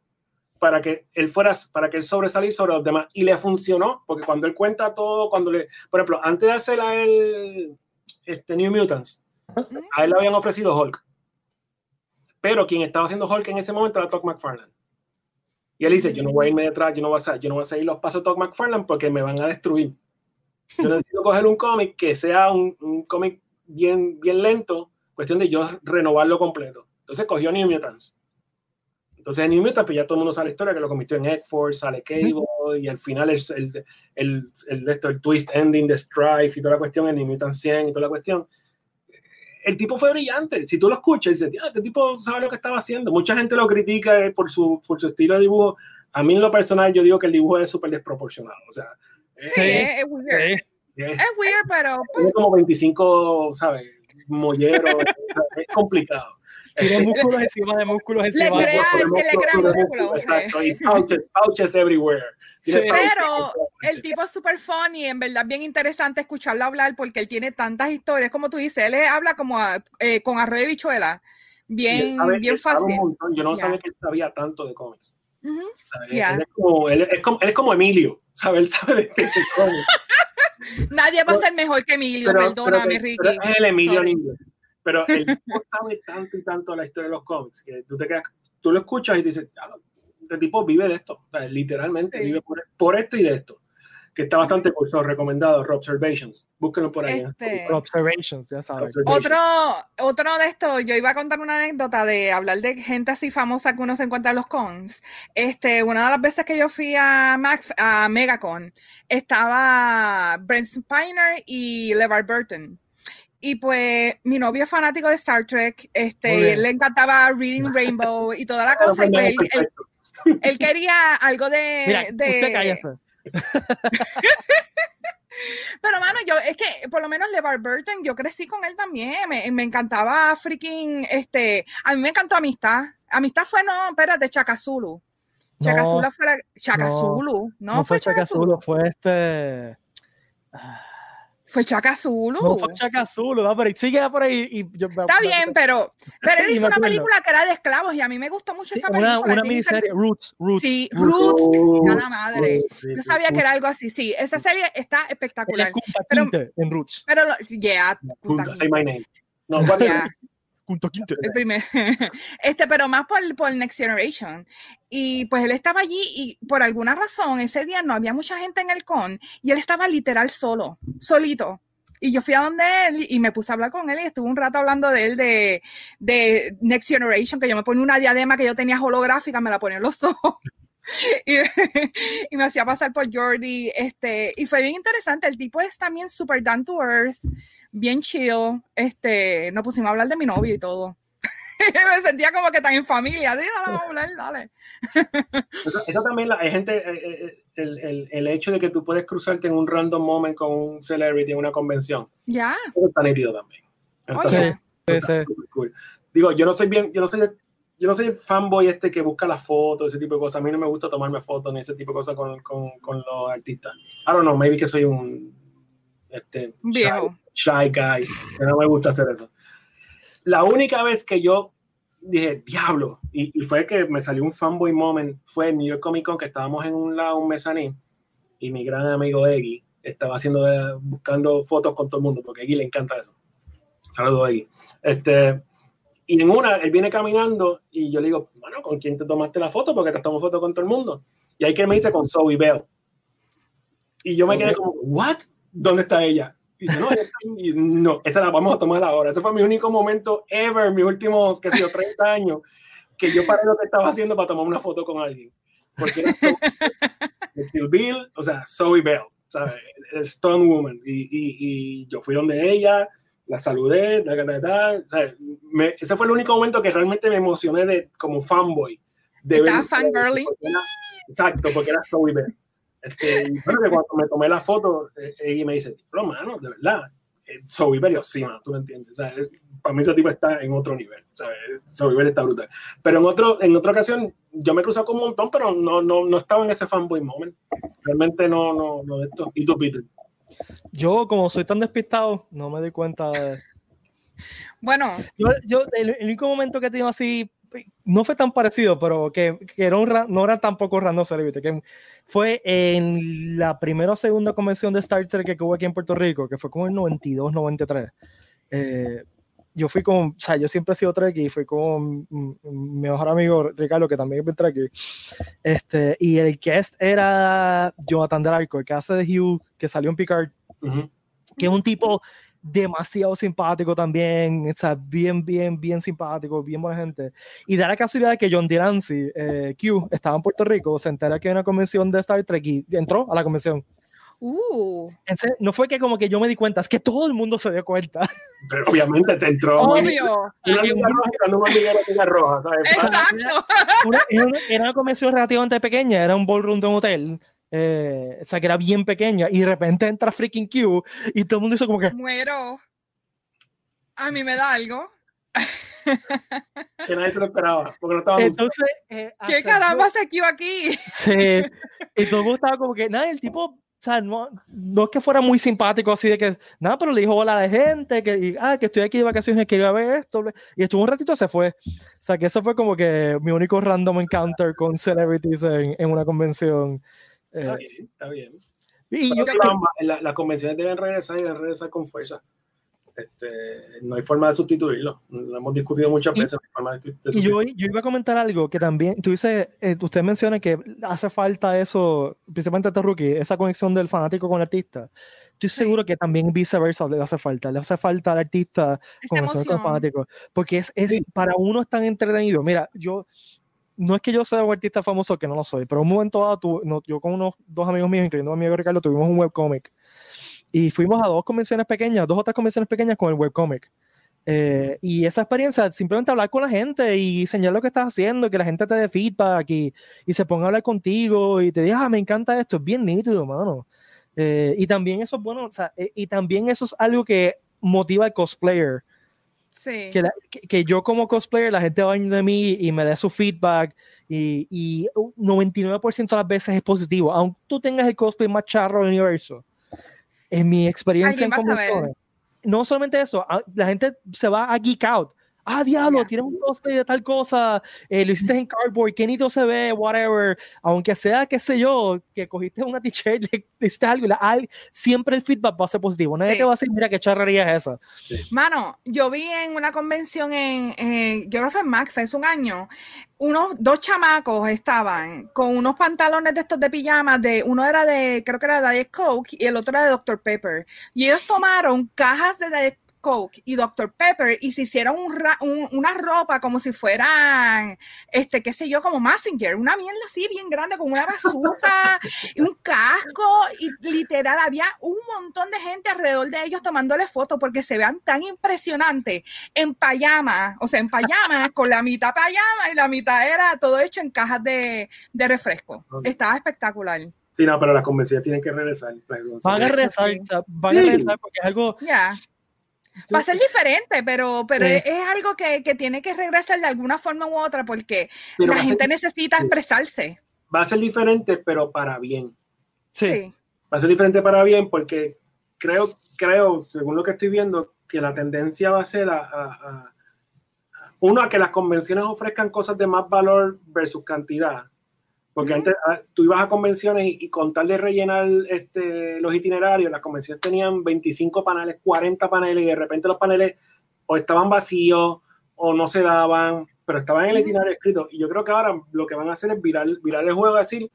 para que él fuera, para que él sobresalir sobre los demás. Y le funcionó, porque cuando él cuenta todo, cuando le, por ejemplo, antes de hacer a él, este, New Mutants, a él le habían ofrecido Hulk. Pero quien estaba haciendo Hulk en ese momento era Todd McFarlane. Y él dice, yo no voy a irme detrás, yo no voy a, yo no voy a seguir los pasos de Todd McFarlane porque me van a destruir. Yo necesito coger un cómic que sea un, un cómic bien, bien lento, cuestión de yo renovarlo completo. Entonces cogió New Mutants. Entonces en New Mutants, pues ya todo el mundo sabe la historia, que lo convirtió en X-Force, sale Cable, y al final el, el, el, el, twist ending de Strife y toda la cuestión, en New Mutants 100 y toda la cuestión. El tipo fue brillante. Si tú lo escuchas dices, "Ah, este tipo sabe lo que estaba haciendo. Mucha gente lo critica eh, por su, por su estilo de dibujo. A mí en lo personal yo digo que el dibujo es súper desproporcionado. O sea, Sí, es, es weird. Sí. es, Es weird, pero tiene como 25, ¿sabes? Molleros. es complicado. Tiene músculos encima de músculos Le encima de crea- músculos. que le crea músculo, Exacto. Y pouches, pouches everywhere. Sí. Pero el tipo es súper funny, en verdad bien interesante escucharlo hablar porque él tiene tantas historias, como tú dices, él habla como a- eh, con arroz de bichuela, bien, sabe- bien fácil. montón. Yo no Ya. sabía que él sabía tanto de cómics. Ujú. ¿sabes? Ya. Él, es como, él, es como, él es como Emilio, ¿sabes? Él sabe de, de cómics. Nadie va a ser mejor que Emilio, pero, perdóname, pero- Ricky. pero es el Emilio Sorry. en inglés. Pero el tipo sabe tanto y tanto la historia de los cómics que tú te quedas, tú lo escuchas y dices, "Ah, este tipo vive de esto, o sea, literalmente Sí. vive por, por esto y de esto. Que está bastante curso recomendado, Observations. Búsquenlo por ahí. ¿eh? Este, Observations, ya sabes. Otro, otro de estos, yo iba a contar una anécdota de hablar de gente así famosa que uno se encuentra en los cons. Este, una de las veces que yo fui a, Mac, a Megacon, estaba Brent Spiner y LeVar Burton. Y pues mi novio es fanático de Star Trek, este, él le encantaba Reading Rainbow y toda la cosa. y pues él, él- Perfecto. él quería algo de, Mira, de- usted cállese. Pero, mano, yo, es que por lo menos LeVar Burton, yo crecí con él también. Me, me encantaba freaking, este, a mí me encantó Amistad. Amistad fue, no, espérate, Chacazulu. Chacazulu No, fue la, Chacazulu, no, no fue fue Chacazulu, fue este. Fue Chacazulu. No fue Chacazulu, ¿no? pero sigue por ahí y yo Está bien, pero, pero él hizo una película que era de esclavos y a mí me gustó mucho Sí, esa una, película. una bien miniserie, Roots, Roots. Sí, Roots. Roots. La madre. Roots, sí, Yo sabía que era algo así, sí. Esa serie está espectacular. es Pero- en Roots. Pero, yeah, say my name. No, yeah. Kunta Kinte. El primer. Este, pero más por, por Next Generation. Y pues él estaba allí y por alguna razón ese día no había mucha gente en el con y él estaba literal solo, solito. Y yo fui a donde él y me puse a hablar con él y estuve un rato hablando de él, de, de Next Generation, que yo me ponía una diadema que yo tenía holográfica, me la ponía en los ojos. Y, y me hacía pasar por Jordi, este, y fue bien interesante, el tipo es también super down to earth, bien chill, este, nos pusimos a hablar de mi novio y todo. me sentía como que tan en familia, dale, vamos a hablar, dale. Eso, eso también, la- hay gente, eh, eh, el, el, el hecho de que tú puedes cruzarte en un random moment con un celebrity en una convención, Ya, eso está nítido también. Está oye, Sí, sí, cool. Digo, yo no soy bien, yo no soy, yo no soy el fanboy este que busca las fotos, ese tipo de cosas. A mí no me gusta tomarme fotos ni ese tipo de cosas con, con, con los artistas. I don't know, maybe que soy un este, Viejo. Shy, guy, que no me gusta hacer eso. La única vez que yo dije, diablo, y, y, fue que me salió un fanboy moment, fue en New York Comic Con, que estábamos en un lado, un mezanín, y mi gran amigo Eggy estaba haciendo, eh, buscando fotos con todo el mundo, porque a Eggy le encanta eso. Saludos, Eggy. Este, y en una, él viene caminando y yo le digo, bueno, ¿con quién te tomaste la foto? Porque te tomo foto con todo el mundo. Y ahí que me dice con Zoe Bell. Y yo me quedé como, ¿what? ¿Dónde está ella? Y dice, no, y no, esa la vamos a tomar ahora. Ese fue mi único momento ever, mis últimos, qué sé yo, 30 años, que yo paré lo que estaba haciendo para tomar una foto con alguien. Porque era Kill Bill, o sea, Zoe Bell, ¿sabes? El Stone Woman. Y, y, y yo fui donde ella, la saludé, da, da, da, o sea, me, ese fue el único momento que realmente me emocioné de, como fanboy. De ¿Estaba fangirling? Exacto, porque era Zoe Bell. Este, y bueno, que cuando me tomé la foto, eh, ella me dice, pero mano, de verdad, eh, Bell encima, tú me entiendes. O sea, para mí ese tipo está en otro nivel. Zoe Bell está brutal. Pero en, otro, en otra ocasión, yo me he cruzado con un montón, pero no, no, no estaba en ese fanboy moment. Realmente no, no, no de esto. ¿Y tú, Peter? Yo, como soy tan despistado, no me doy cuenta de... Bueno. Yo, yo el, el, único momento que tengo así, no fue tan parecido, pero que, que era un, no era tampoco random celebrity, que fue en la primera o segunda convención de Star Trek que hubo aquí en Puerto Rico, que fue como en 92, 93. Eh, yo fui con, o sea, yo siempre he sido Trek y fui con mi mejor amigo Ricardo, que también es Trek. Este, y el guest era Jonathan Darko, el que hace de Hugh, que salió en Picard, uh -huh. que es un tipo demasiado simpático también, o sea, bien, bien, bien simpático, bien buena gente. Y da la casualidad que John Delancey, eh, Q, estaba en Puerto Rico, se entera que hay una convención de Star Trek y entró a la convención. Uh. Entonces, no fue que como que yo me di cuenta, es que todo el mundo se dio cuenta. Pero obviamente te entró. Obvio. Una liga roja, una liga roja, ¿sabes? Exacto. Una, era, una, era, una, convención relativamente pequeña, era un ballroom de un hotel. Eh, o sea, que era bien pequeña, y de repente entra freaking Q y todo el mundo dice como que. Muero. A mí me da algo. que nadie se lo esperaba, porque no estaba Entonces, eh, ¿qué caramba se Q aquí? Sí, y todo el mundo estaba como que, nada, el tipo o sea, no, no es que fuera muy simpático así de que, nada, pero le dijo hola a la gente, que, y, ah, que estoy aquí de vacaciones, quería ver esto, y estuvo un ratito, se fue. O sea, que eso fue como que mi único random encounter con celebrities en, en una convención. Está eh, bien, está bien. Y yo, la, la, las convenciones deben regresar y deben regresar con fuerza. Este, no hay forma de sustituirlo. Lo hemos discutido muchas veces. Y, no de, de y yo, yo, iba a comentar algo que también, tú dices, eh, usted menciona que hace falta eso, principalmente a este rookie, esa conexión del fanático con el artista. Estoy seguro que también viceversa le hace falta. Le hace falta al artista conexión con el fanático. Porque es, es sí. para uno es tan entretenido. Mira, yo, no es que yo sea un artista famoso, que no lo soy, pero un momento dado, tu, no, yo con unos dos amigos míos, incluyendo a mi amigo Ricardo, tuvimos un webcomic. Y fuimos a dos convenciones pequeñas, dos otras convenciones pequeñas con el webcomic. Eh, y esa experiencia, simplemente hablar con la gente y enseñar lo que estás haciendo, que la gente te dé feedback y, y se ponga a hablar contigo y te diga, ah, me encanta esto, es bien nítido, mano. Eh, y también eso es bueno, o sea, eh, y también eso es algo que motiva al cosplayer. Sí. Que, la, que, que, yo como cosplayer, la gente va de mí y me dé su feedback y, y 99% de las veces es positivo. Aunque tú tengas el cosplay más charro del universo, en mi experiencia en convenciones, no solamente eso, la gente se va a geek out. Ah, diablo, yeah. tienes un cosplay de tal cosa, eh, lo hiciste en cardboard, qué nito se ve, whatever. Aunque sea, qué sé yo, que cogiste una t-shirt, le hiciste algo, la, al, siempre el feedback va a ser positivo. Nadie sí. te va a decir, mira qué charrería es esa. Sí. Mano, yo vi en una convención en, eh, yo creo que en Max hace un año, unos dos chamacos estaban con unos pantalones de estos de pijamas, de, uno era de, creo que era de Diet Coke y el otro era de Dr. Pepper. Y ellos tomaron cajas de Diet Coke y Dr. Pepper y se hicieron un un, una ropa como si fueran, este, qué sé yo, como Messenger, una mierda así bien grande con una bazooka y un casco y literal había un montón de gente alrededor de ellos tomándole fotos porque se vean tan impresionantes en payama, o sea, en payama con la mitad payama y la mitad era todo hecho en cajas de, de refresco. Estaba espectacular. Sí, no, pero las convenciones tienen que regresar. Van a regresar, van a regresar porque es algo... Yeah. Va a ser diferente, pero, pero sí. es, algo que, que, tiene que regresar de alguna forma u otra porque pero la gente ser, necesita sí. expresarse. Va a ser diferente, pero para bien. Sí. sí. Va a ser diferente para bien porque creo, creo, según lo que estoy viendo, que la tendencia va a ser a, a, a uno, a que las convenciones ofrezcan cosas de más valor versus cantidad. Porque antes ah, tú ibas a convenciones y, y, con tal de rellenar este, los itinerarios, las convenciones tenían 25 paneles, 40 paneles y de repente los paneles o estaban vacíos o no se daban, pero estaban en el itinerario escrito. Y yo creo que ahora lo que van a hacer es virar, virar el juego, decir,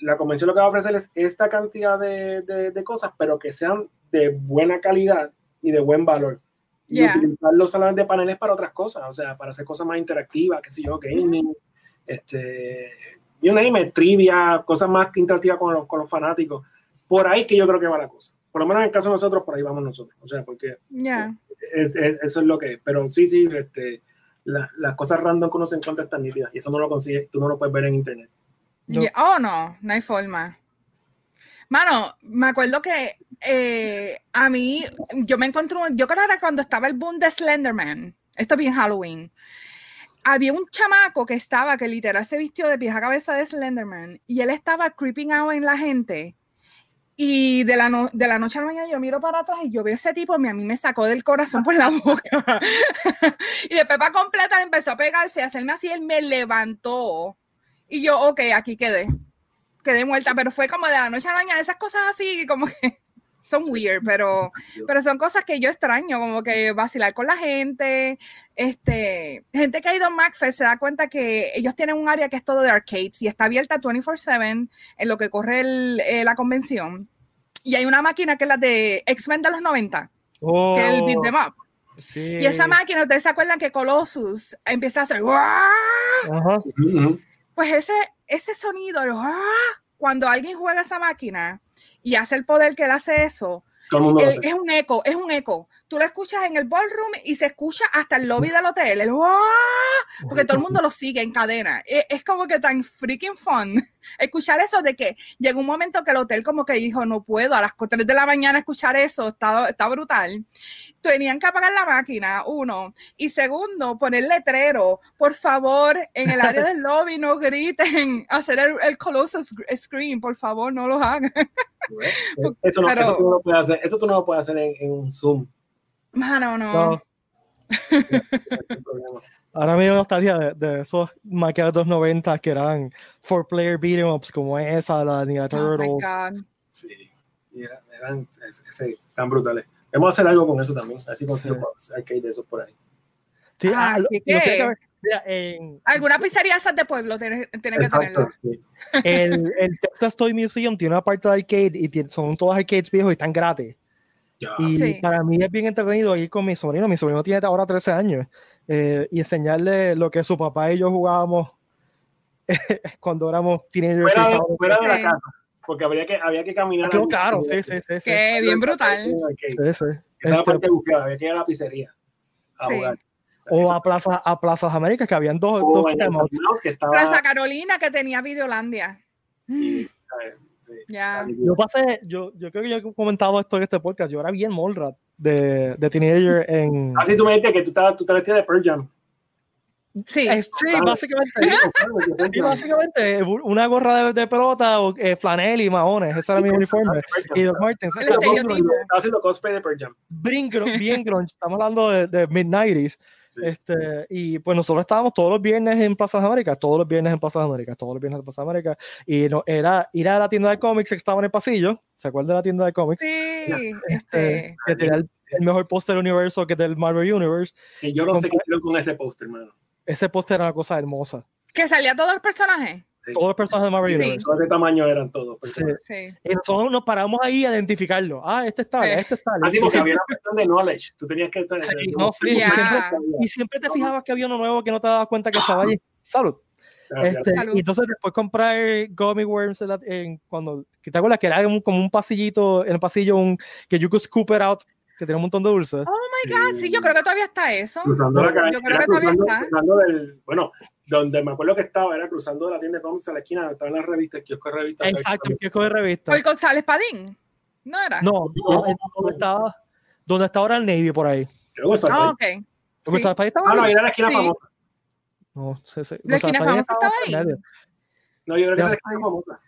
la convención lo que va a ofrecer es esta cantidad de, de, de cosas, pero que sean de buena calidad y de buen valor. Y Yeah. utilizar los salones de paneles para otras cosas, o sea, para hacer cosas más interactivas, qué sé yo, gaming, este, you name it, trivia, cosas más interactivas con los, con los fanáticos. Por ahí que yo creo que va la cosa. Por lo menos en el caso de nosotros, por ahí vamos nosotros. O sea, porque Ya. es- es- eso es lo que es. Pero sí, sí, este, la- las cosas random que uno se encuentra están nítidas y eso no lo consigues, tú no lo puedes ver en internet. No. Yeah. Oh, no, no hay forma. Mano, me acuerdo que eh, a mí, yo me encontré, un- yo creo que era cuando estaba el boom de Slenderman, esto bien Halloween, había un chamaco que estaba, que literal se vistió de pies a cabeza de Slenderman, y él estaba creeping out en la gente, y de la, de la noche a la mañana yo miro para atrás y yo veo ese tipo y a mí me sacó del corazón por la boca. y de pepa completa le empezó a pegarse, a hacerme así, él me levantó. Y yo, ok, aquí quedé. Quedé muerta, pero fue como de la noche a la mañana, esas cosas así como que son weird, pero, pero son cosas que yo extraño, como que vacilar con la gente. Este, gente que ha ido a MacFest se da cuenta que ellos tienen un área que es todo de arcades y está abierta 24/7 en lo que corre el- eh, la convención. Y hay una máquina que es la de X-Men de los 90, Oh, que es el beat them up. sí. Y esa máquina, ustedes se acuerdan que Colossus empieza a hacer. Ajá. Pues ese, ese sonido, el cuando alguien juega esa máquina y hace el poder que él hace eso, es un eco, es un eco. Tú lo escuchas en el ballroom y se escucha hasta el lobby del hotel, el ¡ah! porque todo el mundo lo sigue en cadena. Es, es como que tan freaking fun escuchar eso de que llegó un momento que el hotel como que dijo, no puedo, a las 3 de la mañana escuchar eso, está, está brutal. Tenían que apagar la máquina, uno. Y segundo, poner letrero, por favor, en el área del lobby no griten, hacer el, el Colossus screen, por favor, no lo hagan. Eso, no, Pero- eso, tú no lo puedes hacer, eso tú no lo puedes hacer en, en un Zoom. Mano, no. No, ahora me dio nostalgia de, de esos los 90 que eran four player beat 'em ups como esa, la Ninja Oh my Turtles. God. Sí, y era- eran es- es- tan brutales. Debemos hacer algo con eso también. A si consigo arcade de esos por ahí. Sí, Ah, ah, lo- mira, en- Alguna pizzería esas de pueblo tiene, tiene que tenerlo. sí. el, el Texas Toy Museum tiene una parte de arcade y tiene- son todos arcades viejos y están gratis. Y Sí. para mí es bien entretenido ir con mi sobrino. Mi sobrino tiene ahora 13 años eh, y enseñarle lo que su papá y yo jugábamos cuando éramos teenagers. Fuera, de, fuera de la casa. Porque había que, había que caminar. Al- caro, sí, sí, sí. sí. Que bien brutal. Sí, Sí, sí. Esa es la Este, parte bufiada, había que ir a la pizzería a Sí. jugar. o a Plaza, a Plazas Américas, que habían dos, O dos temas. estaba. Plaza Carolina que tenía Videolandia. sí. Sí. Ya. Yo pasé, yo, yo creo que yo he comentado esto en este podcast. Yo era bien Molrat de, de teenager en. Así tú me dijiste que tú, estabas, tú te vestías de Pearl Jam. Sí. Eh, sí, Claro. básicamente. Sí, básicamente, una gorra de, de pelota, o, eh, flanel y maones, ese era mi uniforme. Y Doc Martens, haciendo cosplay de Pearl Jam. bien grunge, bien grunge. Estamos hablando de, de mid-90s. Sí. Este, y pues nosotros estábamos todos los viernes en Plaza de América, todos los viernes en Plaza de América, todos los viernes en Plaza de América. Y no, era ir a la tienda de cómics que estaba en el pasillo. ¿Se acuerdan de la tienda de cómics? Sí, Eh, este. que tenía el, el mejor póster del universo que es del Marvel Universe. Que yo no sé qué hicieron con ese póster, hermano. Ese póster era una cosa hermosa. Que salía todos los personajes. Sí. Todos los personajes de Marvel Sí. Universe. Ese tamaño eran todos. Sí. Y nosotros nos paramos ahí a identificarlo. Ah, este está, Sí. este está. Así Y porque había una cuestión de knowledge. Tú tenías que estar. Sí, no, sí, y Ya. siempre, y siempre te fijabas que había uno nuevo que no te dabas cuenta que estaba allí. Salud. Este, Salud. y entonces después comprar Gummy Worms en la- en- cuando, ¿te acuerdas que era un- como un pasillito, en el pasillo, un, que you could scoop it out, que tenía un montón de dulces? Oh my God, sí, yo creo que todavía está eso. Cruzando la calle. Yo creo que todavía cruzando, está. cruzando del. Bueno, donde me acuerdo que estaba, era cruzando de la tienda de cómics a la esquina, estaban las revistas, el kiosco de revistas. Exacto, el kiosco de revista. Por González Padín. No era. No, No. eh, donde estaba, donde está ahora el Navy por ahí. Ah, ahí. ok. Sí. estaba ahí estaba Ah, no, ahí. era la esquina Sí. famosa. No, sí, sí. ¿La esquina González famosa estaba ahí? No, yo creo que Ya. esa es la esquina famosa.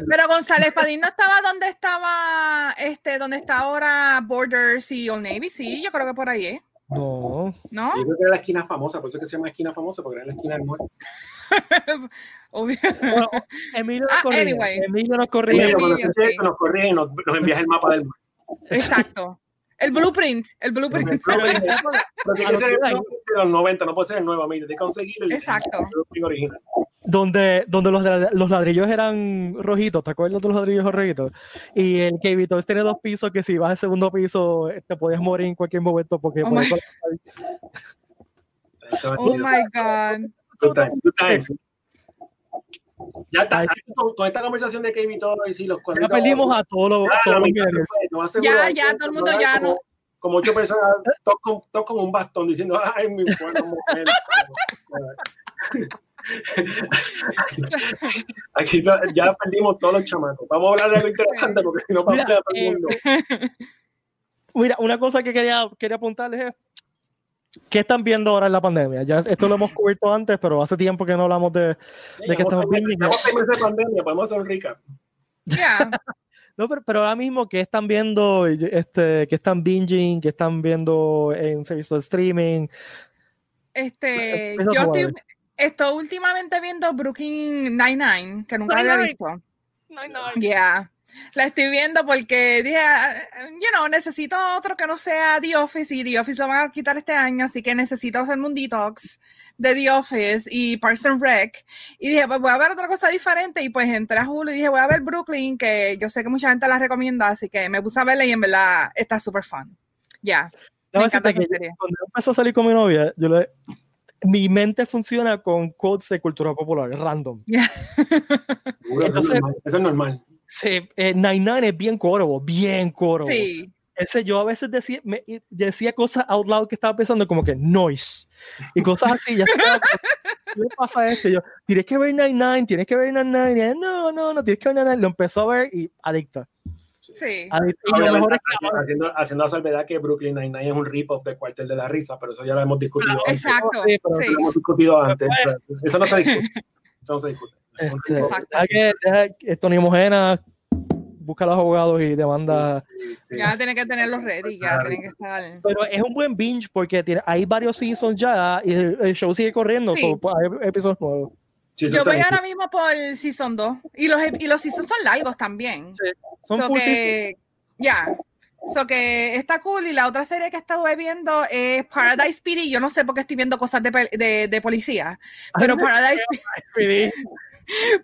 No. Pero González Padín no estaba donde estaba, este, donde está ahora Borders y Old Navy, sí, yo creo que por ahí es, No. ¿no? Yo creo que era la esquina famosa, por eso es que se llama esquina famosa, porque era la esquina del mall. Obvio. Bueno, Emilio nos Ah, corrige. anyway. Emilio nos corrige. Emilio, sí. nos nos, nos envías el mapa del mall. Exacto. El blueprint, el blueprint. Pero tiene que ser que el blueprint de los 90, no puede ser el nuevo. Tienes que conseguir el, Exacto. el blueprint original. donde, donde los, los ladrillos eran rojitos, ¿te acuerdas de los ladrillos rojitos? Y el Cave Toys tiene dos pisos que si vas al segundo piso eh, te puedes morir en cualquier momento porque Oh por my- eso- Oh my God. Good times, good times. Ya está. Con, con esta conversación de Kevin y todo, y sí, los ya cuadritos- perdimos a todos los, Ya, todos los Ya, es ya, todo el mundo ya como, no- Como ocho personas, todos con, todos con un bastón diciendo, ay, mi buena mujer. Aquí ya perdimos todos los chamacos. Vamos a hablar de algo interesante porque si no, vamos a a todo el eh, mundo. Mira, una cosa que quería, quería apuntarles es ¿qué están viendo ahora en la pandemia? Ya esto lo hemos cubierto antes, pero hace tiempo que no hablamos de, de que estamos viendo. llevamos seis meses de pandemia, podemos hacer un recap. Ya. No, pero, pero ahora mismo, ¿qué están viendo? Este, ¿Qué están binging? ¿Qué están viendo en servicio de streaming? Este, Empieza yo estoy, estoy últimamente viendo Brooklyn Nine-Nine, que nunca había Nine-Nine. visto. Yeah. La estoy viendo porque dije, ah, you know, necesito otro que no sea The Office y The Office lo van a quitar este año, así que necesito hacerme un detox de The Office y Parks and Rec. Y dije, pues voy a ver otra cosa diferente y pues entré a Hulu y dije, voy a ver Brooklyn, que yo sé que mucha gente la recomienda, así que me puse a verla y en verdad está súper fun. Ya. Que serie. cuando yo empecé a salir con mi novia, yo le, mi mente funciona con quotes de cultura popular, random. Eso, Entonces- es normal, eso es normal. Sí, eh, Nine Nine es bien coro, bien coro. Sí. Ese yo a veces decía, me- decía cosas out loud que estaba pensando como que noise y cosas así. Ya estaba, ¿Qué le pasa a este? Yo, tienes que ver Nine Nine, tienes que ver Nine Nine. Y él, no, no, no, tienes que ver Nine Nine. Lo empezó a ver y adicta. Sí. adicta. Y lo mejor es que haciendo, haciendo la salvedad que Brooklyn Nine-Nine es un rip-off de Cuartel de la Risa, pero eso ya lo hemos discutido antes. Exacto. Sí, pero- Sí. Lo hemos discutido antes. Eso no se discute. Eso no se discute. Este, que, deja que Tony Mojena busca a los abogados y demanda. Sí, sí. Ya tienen que tenerlos ready, ya tienen que estar. Pero es un buen binge porque tiene, hay varios seasons ya y el, el show sigue corriendo. Sí. so, pues, hay episodios nuevos. Yo voy ahora mismo por Season 2 y los, y los seasons son largos también. Son So full seasons. que, ya. So que está cool. Y la otra serie que estuve viendo es Paradise PD. Yo no sé por qué estoy viendo cosas de, de, de policía, pero Paradise, PD.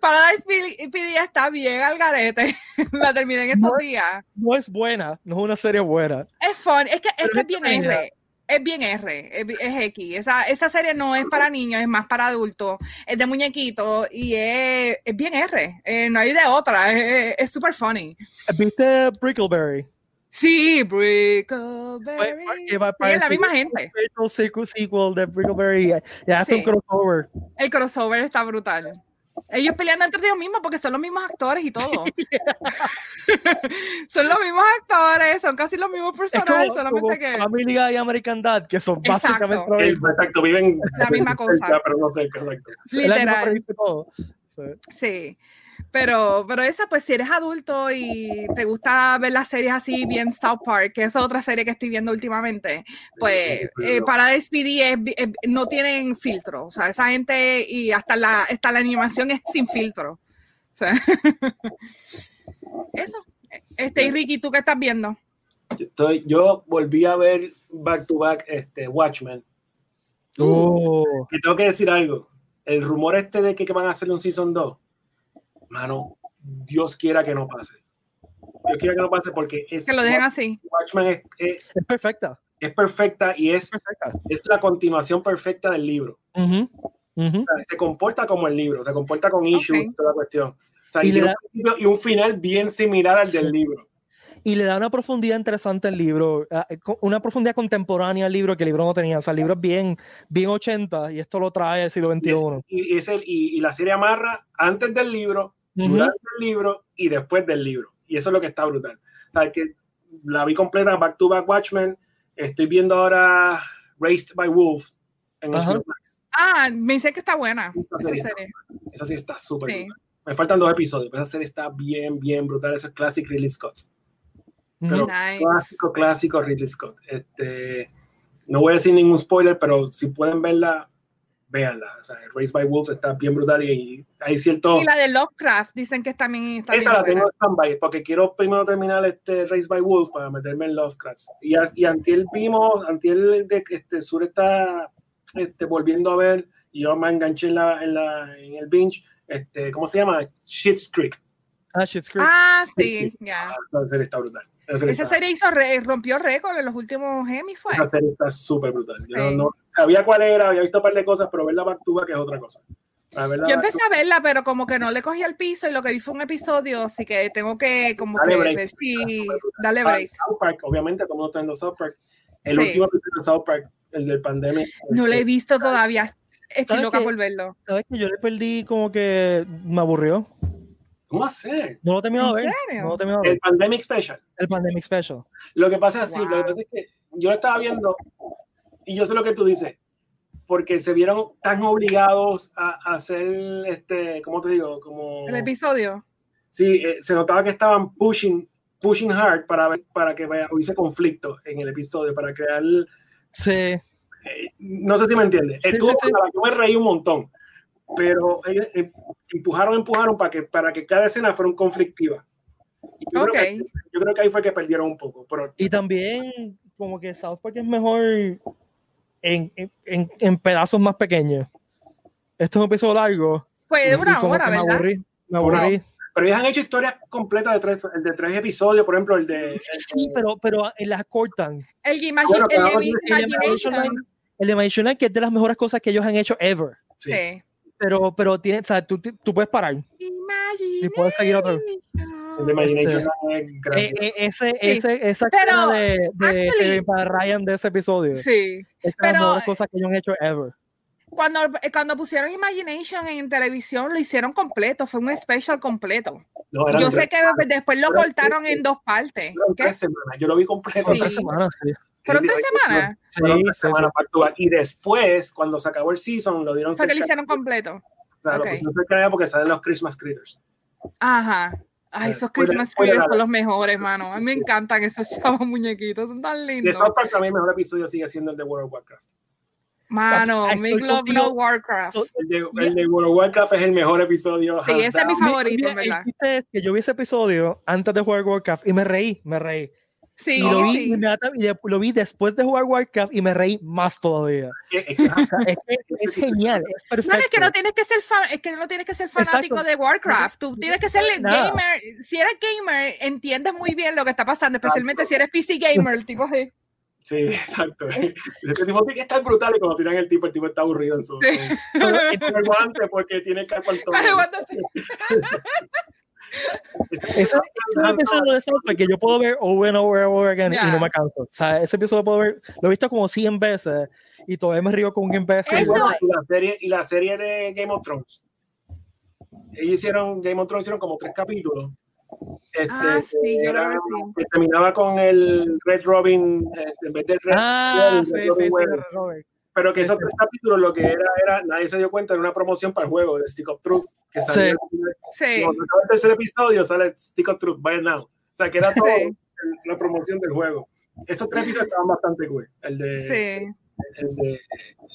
Paradise PD, está bien al garete. la terminé en estos No. días. No es buena, no es una serie buena. Es fun. Es que es, que es bien. R. Es bien R, es, es X. Esa, esa serie no es para niños, es más para adultos. Es de muñequitos y es, es bien R. Eh, no hay de otra. Es súper funny. ¿Viste Brickleberry? Sí, Brickleberry. Sí, es la misma gente. sequel, sequel de Brickleberry. Ya, hace Sí. un crossover. El crossover está brutal. Ellos peleando entre ellos mismos porque son los mismos actores y todo. son los mismos actores, son casi los mismos Es personajes, como, solamente como que Family Guy y American Dad, que son Exacto. básicamente lo El- mismo. Exacto, viven La misma cosa. cerca, pero no cerca, exacto. Es la misma literal. Sí. Pero, pero esa, pues, si eres adulto y te gusta ver las series así, bien South Park, que es otra serie que estoy viendo últimamente, pues, eh, para despedir es, bi- es- no tienen filtro. O sea, esa gente y hasta la, hasta la animación es sin filtro. O sea, eso. Este, y Ricky, ¿tú qué estás viendo? Yo, estoy- yo volví a ver back to back este, Watchmen. Oh, Y tengo que decir algo. El rumor este de que, que van a hacer un Season 2, mano, Dios quiera que no pase. Dios quiera que no pase porque es, Que lo dejen así. Watchmen es, es- es perfecta. es perfecta y es, perfecta. es la continuación perfecta del libro. O sea, se comporta como el libro, se comporta con issues y toda la cuestión. O sea, Y y, da- un y un final bien similar al Sí. del libro. Y le da una profundidad interesante al libro, ah, eh, una profundidad contemporánea al libro que el libro no tenía. O sea, el libro es bien, bien 80 y esto lo trae al siglo Y, es- XXI. y, es el, y, y la serie amarra antes del libro, Ujú. durante el libro y después del libro. Y eso es lo que está brutal. O sea, que la vi completa, Back to Back Watchmen. Estoy viendo ahora Raised by Wolves en Ajá. HBO Max. Ah, me dice que está buena Esa esa serie. serie. Esa sí está súper Sí. me faltan dos episodios, pero esa serie está bien, bien brutal. Eso es Classic Ridley Scott. Pero Nice. clásico, clásico Ridley Scott. Este, no voy a decir ningún spoiler, pero si pueden verla, véanla. O sea, Raised by Wolves está bien brutal y, hay cierto... Y la de Lovecraft, dicen que también está bien Esa la buena. tengo en stand-by, porque quiero primero terminar este Race by Wolf para meterme en Lovecraft. Y, a- y Antiel vimos, Antiel de que este Sur está este, volviendo a ver, y yo me enganché en, la, en, la, en el binge, este, ¿cómo se llama? Shit's Creek. Ah, Shit's Creek. Ah, sí, ya. Serie está brutal. Esa serie, Esa está, serie hizo re- rompió récord en los últimos Emmy, fue. esa serie está súper brutal. Yo no- Sí. no, sabía cuál era, había visto un par de cosas, pero ver la partida que es otra cosa. Yo empecé a verla, pero como que no le cogí el piso y lo que vi fue un episodio, así que tengo que como Dale que break. ver si Ah, break. South Park, obviamente, todo el mundo está viendo South Park. El Sí. último episodio de South Park, el del pandemia. No lo he visto todavía. Estoy ¿Sabes loca qué? por verlo. ¿Sabes que yo le perdí como que me aburrió? ¿Cómo hacer? No lo he terminado de ¿En ver. serio? No lo terminado de El ver. Pandemic Special. El Pandemic Special. Lo que pasa es así, Wow. lo que pasa es que yo lo estaba viendo y yo sé lo que tú dices, porque se vieron tan obligados a, a hacer, este, ¿cómo te digo? Como, El episodio. sí, eh, se notaba que estaban pushing, pushing hard para, ver- para que vaya- hubiese conflicto en el episodio, para crear, Sí. eh, no sé si me entiendes, Sí, estuvo, sí, sí. brutal, yo me reí un montón, pero ellos eh, empujaron, empujaron para que, para que cada escena fuera un conflictiva. Y yo, Ok. creo que, yo creo que ahí fue que perdieron un poco, pero Y también, como que South Park es mejor en, en, en- en pedazos más pequeños. Esto es un episodio largo. Fue de una hora, que me ¿verdad? aburrí. Me aburrí. Pero ellos han hecho historias completas de tres, el de tres episodios, por ejemplo, el de... el Sí, de- pero, pero las cortan. El, imagi- Bueno, el el de Imagination. Imagination El de Imagination que es de las mejores cosas que ellos han hecho ever. sí. Sí. Pero, pero tiene, o sea, tú, tú puedes parar. Y puedes seguir otro. El de Imagination Este, es grande. Eh, eh, ese, Sí. ese, esa Pero, escena de, de actually- Saving para Ryan de ese episodio Sí. es de las mejores cosas que ellos han hecho ever. Cuando, eh, cuando pusieron Imagination en televisión, lo hicieron completo. Fue un special completo. No, Yo tres- sé que después lo cortaron tres- en dos partes. tres semanas. Yo lo vi completo. Sí. tres semanas, sí. ¿Fueron tres sí, semanas? Sí, tres semanas. Y después, cuando se acabó el season, lo dieron Fue que lo hicieron completo. o sea, lo ok. pusieron cerca de porque salen los Christmas Critters. Ajá. Ay, Eh, esos fuera- Christmas fuera Critters son los mejores, mano. A mí me encantan esos chavos muñequitos, son tan Y lindos. South Park también el mejor episodio sigue siendo el de World of Warcraft. Mano, Make estoy Love contigo. No Warcraft. El de, el de World of Warcraft es el mejor episodio. Sí, ese es mi favorito, Mira, ¿verdad? El chiste es que yo vi ese episodio antes de jugar Warcraft y me reí, me reí. Sí, y lo vi, sí. y lo vi después de jugar Warcraft y me reí más todavía. Es que- es genial, es perfecto. No, es que no tienes que ser fan, es que no tienes que ser fanático Exacto. de Warcraft. Tú tienes que ser Nada. gamer. Si eres gamer, entiendes muy bien lo que está pasando, especialmente si eres PC gamer, el tipo de. Sí, exacto. Ese tipo tiene que estar brutal y cuando tiran el tipo, el tipo está aburrido en su, Sí. en- el guante porque tiene carpal todo. Ay, what the- Ese ese es un episodio de South Park que yo puedo ver over and over and over again y Ya. no me canso. O sea, ese episodio lo puedo ver, lo he visto como 100 veces y todavía me río con un imbécil. Y y la serie y la serie de Game of Thrones. Ellos hicieron Game of Thrones hicieron como tres capítulos. Este, Ah, sí, yo era- que terminaba con el Red Robin este, en vez del Red Ah, el sí, Red sí, Robin sí, Wedding. Robert. Pero que Sí, esos sí. tres capítulos lo que era era nadie se dio cuenta era una promoción para el juego de Stick of Truth que Sí. salió Sí. cuando acaba el tercer episodio sale Stick of Truth by now. O sea que era todo Sí. la promoción del juego. Esos tres episodios estaban bastante cool. El de, Sí. el de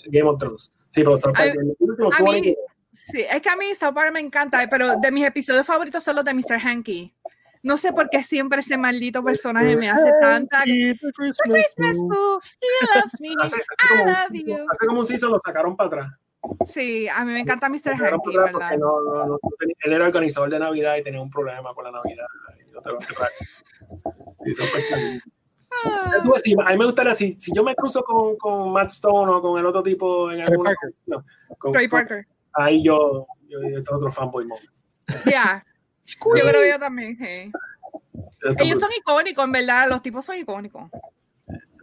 Game of Thrones. Sí, pero South Park, A- el último a estuvo mí- bonito. Sí, es que a mí South Park me encanta, pero de mis episodios favoritos son los de Mr. Hanky. No sé por qué siempre ese maldito personaje me hace tanta. Happy Christmas, Christmas to- fool, he loves me. Hace, hace I como, love un, you. hace como un season lo sacaron para atrás. Sí, a mí me encanta Mr. Hanky, ¿verdad? no, no, no él era organizador de Navidad y tenía un problema con la Navidad. y no te lo agarraron. Sí, bien. Ah, a mí me gustaría, si, si yo me cruzo con, con Matt Stone o con el otro tipo en Trey alguna Parker. no, con- Trey con- Parker. ahí yo, yo, yo tengo otro fanboy moment. Ya. Yo creo que yo también. Ellos son icónicos, en verdad. Los tipos son icónicos.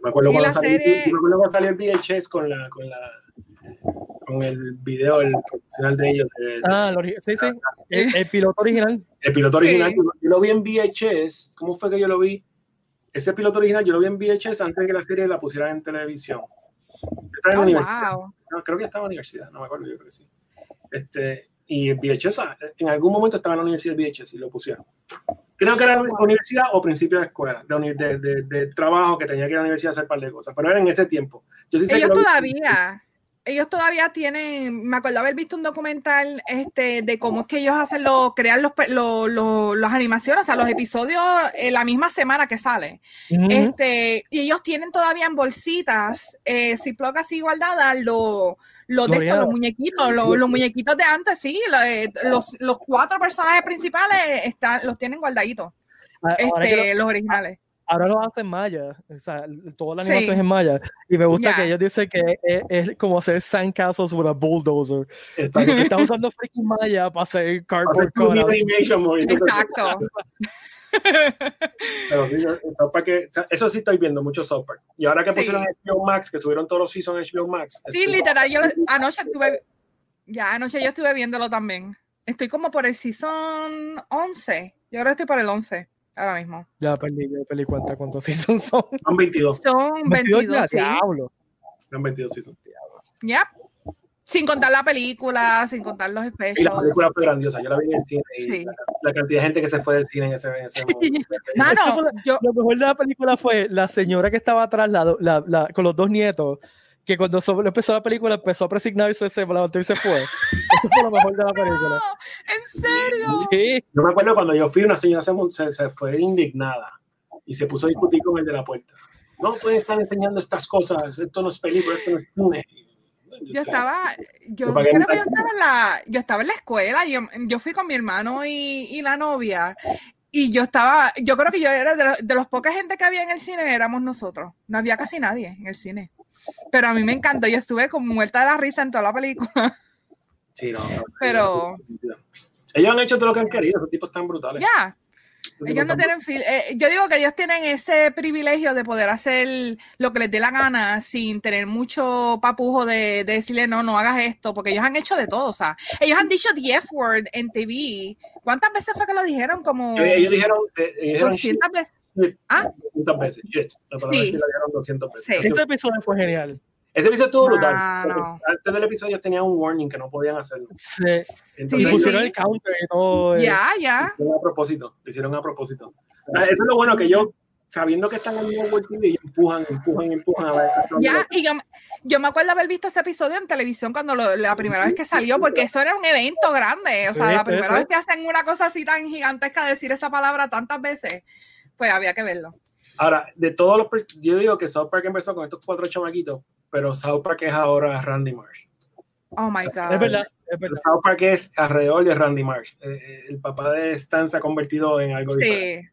Me acuerdo y cuando la salió, serie- me acuerdo cuando salió el VHS con la, con la con el video, el profesional de ellos, el, Ah, el ori- sí, sí. El, el piloto original. el piloto Sí. original. Yo, yo lo vi en VHS. ¿Cómo fue que yo lo vi? Ese piloto original yo lo vi en VHS antes de que la serie la pusieran en televisión. Estaba en la Oh, universidad. wow. No, creo que estaba en la universidad, no me acuerdo, yo creo que sí. Este, y el VHS, en algún momento estaba en la universidad de VHS y lo pusieron. Creo que era universidad o principio de escuela, de, de, de, trabajo que tenía que ir a la universidad a hacer un par de cosas, pero era en ese tiempo. Yo sí Ellos todavía, ellos todavía tienen, me acuerdo haber visto un documental este, de cómo es que ellos hacen lo, crean los, los, las animaciones, o sea, los episodios en la misma semana que sale. este, y ellos tienen todavía en bolsitas, eh, si así guardadas, los, los, de los muñequitos, los, los, muñequitos de antes, sí, los, los cuatro personajes principales están, los tienen guardaditos, ah, este, los originales ahora lo hacen en Maya, o sea, toda la animación es en Maya. Y me gusta que ellos dicen que es, como hacer sandcastles with a bulldozer. Exacto. Están usando freaking Maya para hacer cardboard Exacto. Pero que, eso sí estoy viendo mucho South Park. Y ahora que pusieron HBO Max, que subieron todos los seasons HBO Max. Sí, literal, yo anoche estuve, ya anoche yo estuve viéndolo también. Estoy como por el season 11. Yo ahora estoy por el 11 ahora mismo. Ya perdí, ya perdí cuenta cuántos seasons son. Son 22. Son 22, 22 sí. Son 22 seasons. Ya. Sin contar la película, sin contar los especiales. Y la película fue grandiosa, yo la vi en el cine. Sí. la, cantidad de gente que se fue del cine en ese, en ese momento. Mano, yo... Lo mejor de la película fue la señora que estaba atrás la, la, con los dos nietos que cuando empezó la película empezó a presignarse, se levantó y se fue. Eso fue lo mejor de la película. ¿En serio? Sí. Yo me acuerdo cuando yo fui, una señora se, se, fue indignada y se puso a discutir con el de la puerta. No pueden estar enseñando estas cosas, esto no es película, esto no es cine. Yo estaba, yo creo que yo estaba en la, yo estaba en la escuela, yo, yo fui con mi hermano y, y la novia y yo estaba, yo creo que yo era de, los, de los pocas gente que había en el cine, éramos nosotros. No había casi nadie en el cine. Pero a mí me encantó. Yo estuve como muerta de la risa en toda la película. Sí, no. Pero. Ellos han hecho todo lo que han querido. Esos tipos están brutales. Ya. Ellos no tienen eh, yo digo que ellos tienen ese privilegio de poder hacer lo que les dé la gana sin tener mucho papujo de, decirle no, no hagas esto, porque ellos han hecho de todo. O sea, ellos han dicho the F word en TV. ¿Cuántas veces fue que lo dijeron? Como. Ellos, dijeron. dijeron 200 veces. Ah. 200 veces. Shit. La sí. la 200 veces. Sí. Ese episodio fue genial. Ese episodio estuvo brutal. No. Antes del episodio tenía un warning que no podían hacerlo. Sí. Entonces, sí, pusieron el counter y todo. Ya, ya. Lo hicieron a propósito. Lo hicieron a propósito. Ah, eso es lo bueno que yo sabiendo que están en el World TV, empujan, empujan, empujan a ver. Ya, y yo, yo, me acuerdo haber visto ese episodio en televisión cuando lo, la primera vez que salió, porque eso era un evento grande. O sea, la primera vez que hacen una cosa así tan gigantesca, decir esa palabra tantas veces, pues había que verlo. Ahora, de todos los. Yo digo que South Park empezó con estos cuatro chamaquitos, pero South Park es ahora Randy Marsh. Oh my God. Es verdad. Es verdad. South Park es alrededor de Randy Marsh. Eh, eh, el papá de Stan se ha convertido en algo sí. diferente.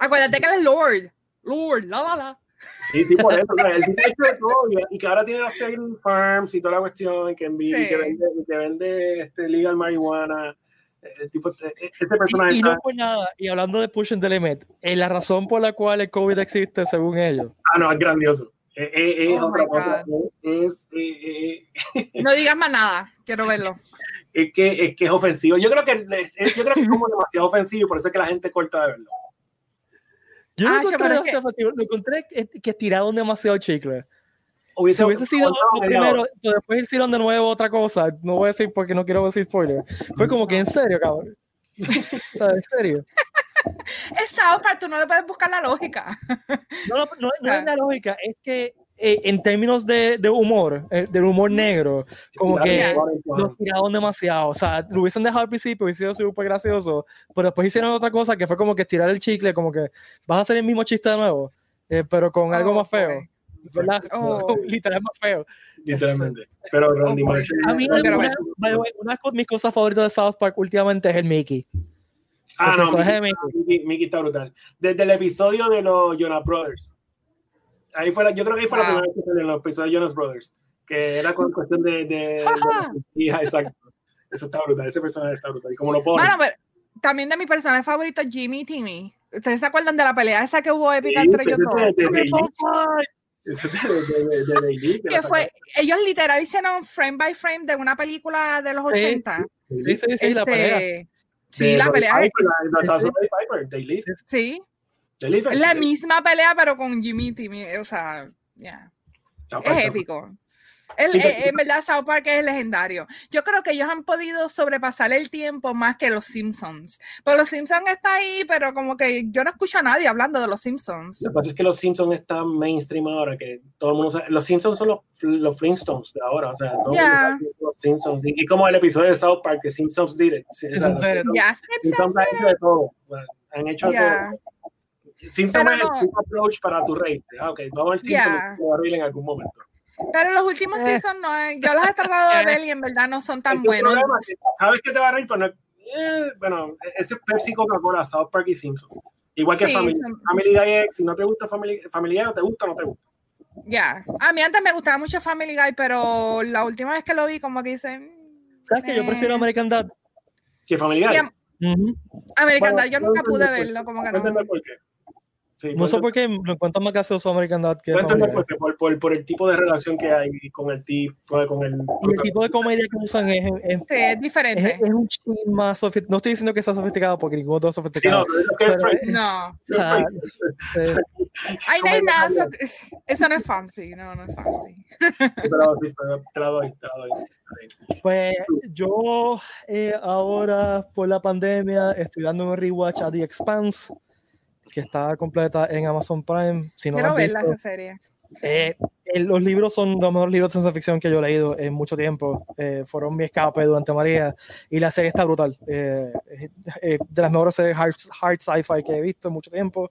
Acuérdate que él es Lord. Lord, la la la. Sí, tipo eso. el tipo de todo y, que ahora tiene las Taylor Farms y toda la cuestión, que, envidia, sí. que vende, que vende este, legal marihuana. El tipo, ese personaje y, y no por nada, y hablando de pushing the limit, eh, la razón por la cual el COVID existe, según ellos. Ah, no, es grandioso. Eh, eh, oh otra cosa. Es, no digas más nada, quiero verlo. Es que, es que es ofensivo. Yo creo que, yo creo que es como demasiado ofensivo, por eso es que la gente corta de verlo. Yo ah, lo, encontré que... lo encontré que, tiraron demasiado chicle. Hubiese, si hubiese sido lo primero, pero después hicieron de nuevo otra cosa. No voy a decir porque no quiero decir spoiler. Fue como que en serio, cabrón. o sea, en serio. Es South Park, tú no le puedes buscar la lógica. No, no, no, no es la lógica, es que eh, en términos de, de humor, eh, del humor negro, como que lo tiraron demasiado. O sea, lo hubiesen dejado al principio, hubiese sido súper gracioso, pero después hicieron otra cosa que fue como que tirar el chicle, como que vas a hacer el mismo chiste de nuevo, eh, pero con algo oh, más feo. ¿verdad? Oh. Literal más feo. Literalmente. Pero Randy oh, A mí, una, una, una, de mis cosas favoritas de South Park últimamente es el Mickey. Ah, no, Mickey, Mickey. Mickey, está brutal. Desde el episodio de los Jonas Brothers Ahí fue la, yo creo que ahí fue la primera vez que salió en los episodios de Jonas Brothers, que era con cuestión de, de, de hija, exacto. Eso está brutal, ese personaje está brutal. Y como lo puedo. Bueno, pero también de mi personaje favorito, Jimmy y Timmy. ¿Ustedes se acuerdan de la pelea esa que hubo épica sí, entre ellos dos? que fue, ellos literal hicieron frame by frame de una película de los 80. Sí, sí, sí, este, la pelea. Sí, la pelea. Piper, la, la, Piper, sí. La misma pelea, pero con Jimmy Timmy. O sea, ya. Yeah. Es épico. El, eh, en verdad, South Park es legendario. Yo creo que ellos han podido sobrepasar el tiempo más que los Simpsons. Pues los Simpsons está ahí, pero como que yo no escucho a nadie hablando de los Simpsons. Lo que pasa es que los Simpsons están mainstream ahora, que todo el mundo sabe. Los Simpsons son los, los Flintstones de ahora, o sea, todo el mundo Yeah. sabe los Simpsons. Y, y como el episodio de South Park, que Simpsons did it. Sí, o sea, Simpsons Simpsons han hecho de todo. Han hecho de Yeah. todo. Simpsons Pero es no- el approach para tu rate. Ah, ok, vamos a ver Yeah. Simpsons en algún momento. Pero los últimos Eh. Simpsons no, eh, yo los he tratado de ver y en verdad no son tan buenos. que sabes que te va a reír, pero no, eh, bueno, ese es Pepsi, Coca-Cola, South Park y Simpsons. Igual que Sí, Family, son- Family Guy, es, si no te gusta Family, Family Guy, no te gusta, no te gusta. Ya, a mí antes me gustaba mucho Family Guy, pero la última vez que lo vi, como que dice. mm, ¿Sabes que yo prefiero eh. American Dad? Que Family Guy. American Bueno, Dad, yo no nunca pude verlo, como que no por qué. Sí, No sé por qué lo encuentro más gracioso American Dad que por por, por, el tipo de relación que hay con el tipo, con el... Y el tipo de comedia que usan es, es, Sí, es es, diferente. es un chin más sofisticado. No estoy diciendo que sea sofisticado porque ninguno de los Sí, no, sofisticado. pero es es No. O sea, Ay, no hay nada. Eso, eso no es fancy. No, no es fancy. pero sí, te la doy, te la doy. Pues yo eh, ahora por la pandemia estoy dando un rewatch a The Expanse, que está completa en Amazon Prime. Si no Quiero verla esa serie. eh, el- los libros son los mejores libros de ciencia ficción que yo he leído en mucho tiempo. Eh, fueron mi escape durante María y la serie está brutal. Eh, eh, de las mejores series hard, hard sci-fi que he visto en mucho tiempo.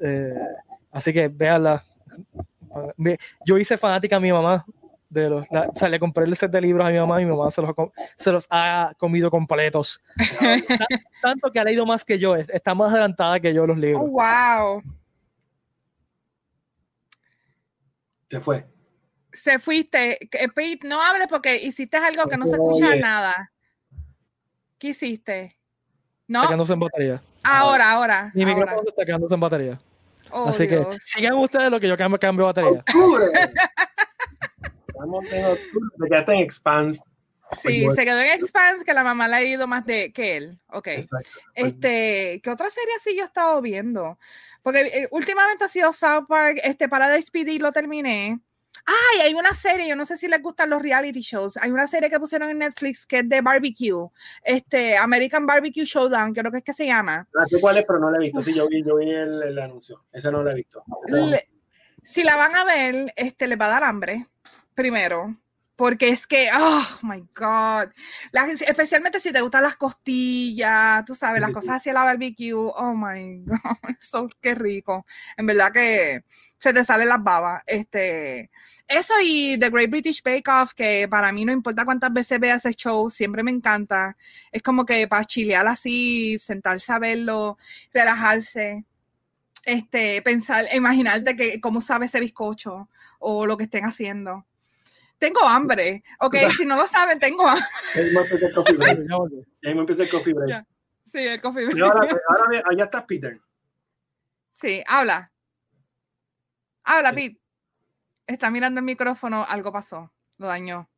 Eh, así que véanla. Me- Yo hice fanática a mi mamá. De los, la- o sea, le compré el set de libros a mi mamá y mi mamá se los, ha com- se los ha comido completos. Ta- Tanto que ha leído más que yo, es- está más adelantada que yo los libros. Oh, wow. Se fue. Se fuiste. Que- Pete, no hables porque hiciste algo que no se escucha nada. ¿Qué hiciste? No, Está quedándose en batería. ahora, ahora. Mi ahora. micrófono está quedándose en batería. Oh, Así que Dios. sigan ustedes lo que yo cambio, cambio batería. Estamos quedaste en Expanse. Sí, se quedó en Expanse, que la mamá le ha ido más de que él. Ok. Exacto. Este, ¿qué otra serie así yo he estado viendo? Porque eh, últimamente ha sido South Park, este, para despedir lo terminé. Ay, hay una serie, yo no sé si les gustan los reality shows. Hay una serie que pusieron en Netflix que es de barbecue, este, American Barbecue Showdown, creo que es que se llama. No sé cuál es, pero no la he visto. Sí, yo vi, yo vi el, el anuncio. Esa no la he visto. Le- si la van a ver, este, les va a dar hambre, primero. Porque es que, oh my God. La- especialmente si te gustan las costillas, tú sabes, las cosas hacia la barbecue. Oh my God. Eso, qué rico. En verdad que se te salen las babas. Este, eso y The Great British Bake Off, que para mí no importa cuántas veces vea ese show, siempre me encanta. Es como que para chilear así, sentarse a verlo, relajarse este, pensar, imaginarte que cómo sabe ese bizcocho o lo que estén haciendo. Tengo hambre. Ok, si no lo saben, tengo hambre. Ahí me empieza el coffee break. Ahí me empieza el coffee break. Ya. Sí, el coffee. Y ahora, ahora allá está Peter. Sí, habla. Habla, Pete. Está mirando el micrófono, algo pasó, lo dañó.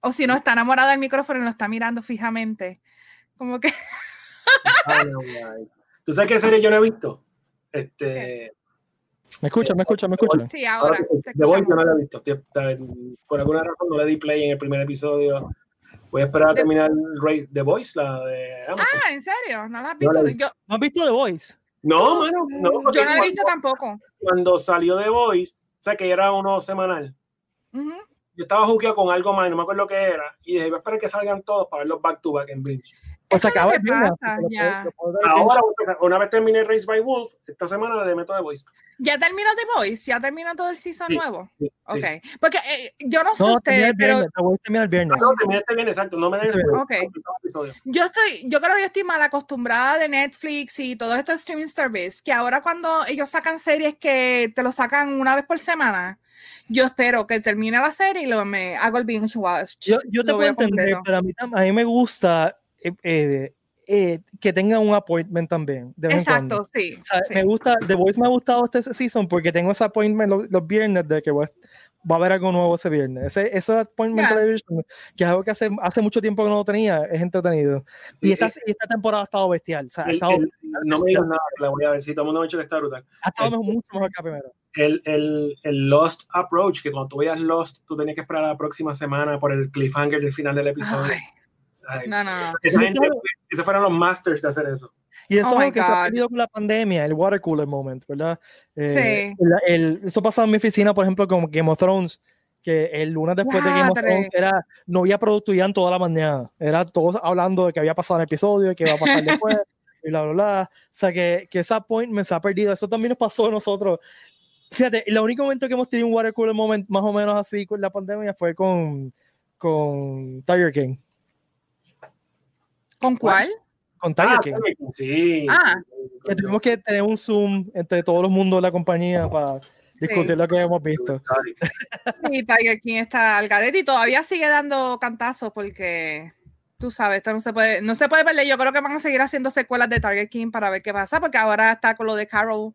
O si no, está enamorada del micrófono y lo está mirando fijamente. Como que. Ay, ay, ay. ¿Tú sabes qué serie yo no he visto? Este. Me escuchan, me escuchan, me escuchan. Sí, ahora. The Voice yo no la he visto. Tío, Por alguna razón no le di play en el primer episodio. Voy a esperar a terminar Ray- The Voice, la de Amazon. Ah, ¿en serio? ¿No la has No la visto? Yo, ¿No has visto The Voice? No, mano, no. yo no la he cuando- visto tampoco. Cuando salió The Voice, o sea que era uno semanal. Ujú. Yo estaba jugueado con algo más, no me acuerdo qué era. Y dije, voy a esperar que salgan todos para verlos back to back en Binge. Pues acaba viernes, Ahora, una vez terminé Race by Wolf, esta semana le meto The Voice. ¿Ya terminó The Voice? ¿Ya terminó todo el season Sí, nuevo? Sí, sí. Ok. Porque eh, yo no sé No, termina ustedes, el pero viernes. The Voice termina el viernes. No, terminé este bien, exacto. No me den Este el episodio. yo estoy, yo creo que yo estoy mal acostumbrada de Netflix y todo esto de streaming service, que ahora cuando ellos sacan series que te lo sacan una vez por semana, yo espero que termine la serie y lo me hago el binge watch. Yo, yo te Lo puedo entender, completo. pero a mí, a mí me gusta eh, eh, eh, que tengan un appointment también. De vez en cuando. Exacto, sí. O sea, sí. me gusta, The Voice me ha gustado este season porque tengo ese appointment los, los viernes de que voy a- va a haber algo nuevo ese viernes. Ese, ese appointment Ya. television, que es algo que hace, hace mucho tiempo que no lo tenía, es entretenido. Sí, Y esta, y esta temporada ha estado bestial. O sea, ha el- estado, el- no me digas nada, que la voy a ver. Si todo el mundo me ha dicho que está brutal. ha estado el- mucho mejor que la primera. el, el, el, Lost Approach, que cuando tú veías Lost, tú tenías que esperar la próxima semana por el cliffhanger del final del episodio. Ay. No, no, no. esos fueron los masters de hacer eso. Y eso oh es lo que se ha perdido con la pandemia, el water cooler moment, ¿verdad? Eh, sí. El, eso pasaba en mi oficina, por ejemplo, con Game of Thrones, que el lunes después de Game of Thrones era, no había productividad toda la mañana. Era todos hablando de que había pasado el episodio, de que iba a pasar después, y bla, bla, bla. O sea, que, que esa point me se ha perdido. Eso también nos pasó a nosotros. Fíjate, el único momento que hemos tenido un water cooler moment más o menos así con la pandemia fue con, con Tiger King. ¿Con cuál? Con Tiger ah, King. Sí. Ah. Que tuvimos que tener un Zoom entre todos los mundos de la compañía para discutir lo que hemos visto. Sí, Tiger King está al garete y todavía sigue dando cantazos porque tú sabes, esto no se puede, no se puede perder. Yo creo que van a seguir haciendo secuelas de Tiger King para ver qué pasa, porque ahora está con lo de Carol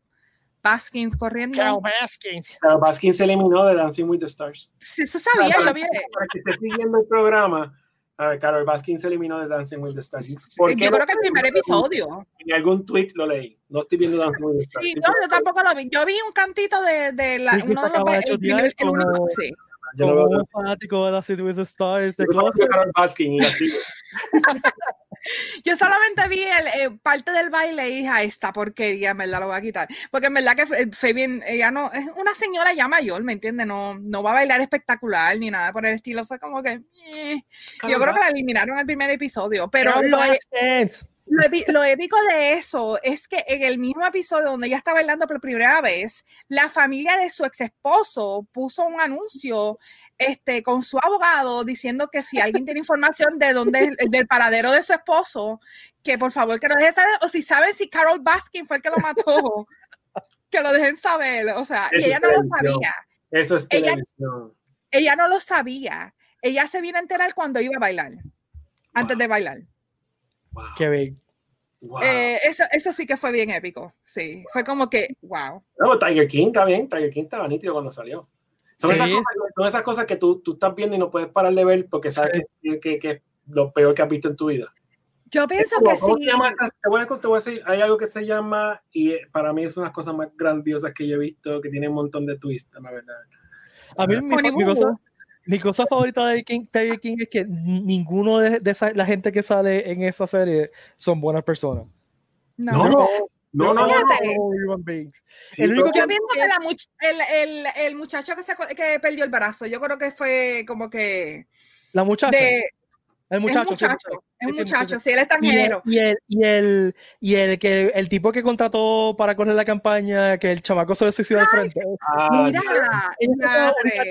Baskins corriendo. Carol Baskins. Carol Baskins se eliminó de Dancing with the Stars. Sí, eso sabía, para, yo vi. Para que esté siguiendo el programa, a ver, Carol Baskins se eliminó de Dancing with the Stars. Yo creo que el primer episodio. En algún tweet lo leí. No estoy viendo Dancing with the Stars. Sí, no, yo tampoco lo vi. Yo vi un cantito de, de la, uno de los. El, primer, el, uno, sí. Yo como un fanático de Dancing with the Stars de Carol Baskins y así. Yo solamente vi el, eh, parte del baile y dije, esta porquería, en verdad lo voy a quitar. Porque en verdad que bien ella no, es una señora ya mayor, ¿me entiendes? No, no va a bailar espectacular ni nada por el estilo. Fue como que, eh. yo creo que la eliminaron en el primer episodio, pero lo, lo, épico de eso es que en el mismo episodio donde ella está bailando por primera vez, la familia de su ex esposo puso un anuncio este, con su abogado diciendo que si alguien tiene información de dónde del paradero de su esposo, que por favor que lo dejen saber, o si saben si Carol Baskin fue el que lo mató, que lo dejen saber. O sea, y ella no lo sabía. Eso es ella, ella no lo sabía. Ella se vino a enterar cuando iba a bailar, antes de bailar. Qué bien. Eh, eso, eso, sí que fue bien épico. Sí, fue como que, wow. No, Tiger King está bien. Tiger King estaba nítido cuando salió. Son, esas, cosas, son esas, cosas, que tú, tú, estás viendo y no puedes parar de ver porque sabes que, que, que, es lo peor que has visto en tu vida. Yo pienso que sí. te, voy a, te voy a decir, hay algo que se llama, y para mí es una de las cosas más grandiosas que yo he visto, que tiene un montón de twists, la verdad. A mí mi, mi, cosa, mi cosa favorita de King, Tiger King es que ninguno de, de esa, la gente que sale en esa serie son buenas personas. No, no, no. No, no, no, el único que pienso que la much el, el, el, muchacho que, se, que perdió el brazo, yo creo que fue como que. La muchacha. De, el muchacho. Es muchacho, es un muchacho, sí, él es extranjero. Y el, y el, y el, que el tipo que contrató para correr la campaña, que el chamaco se le suicidó al frente. Ah, mira,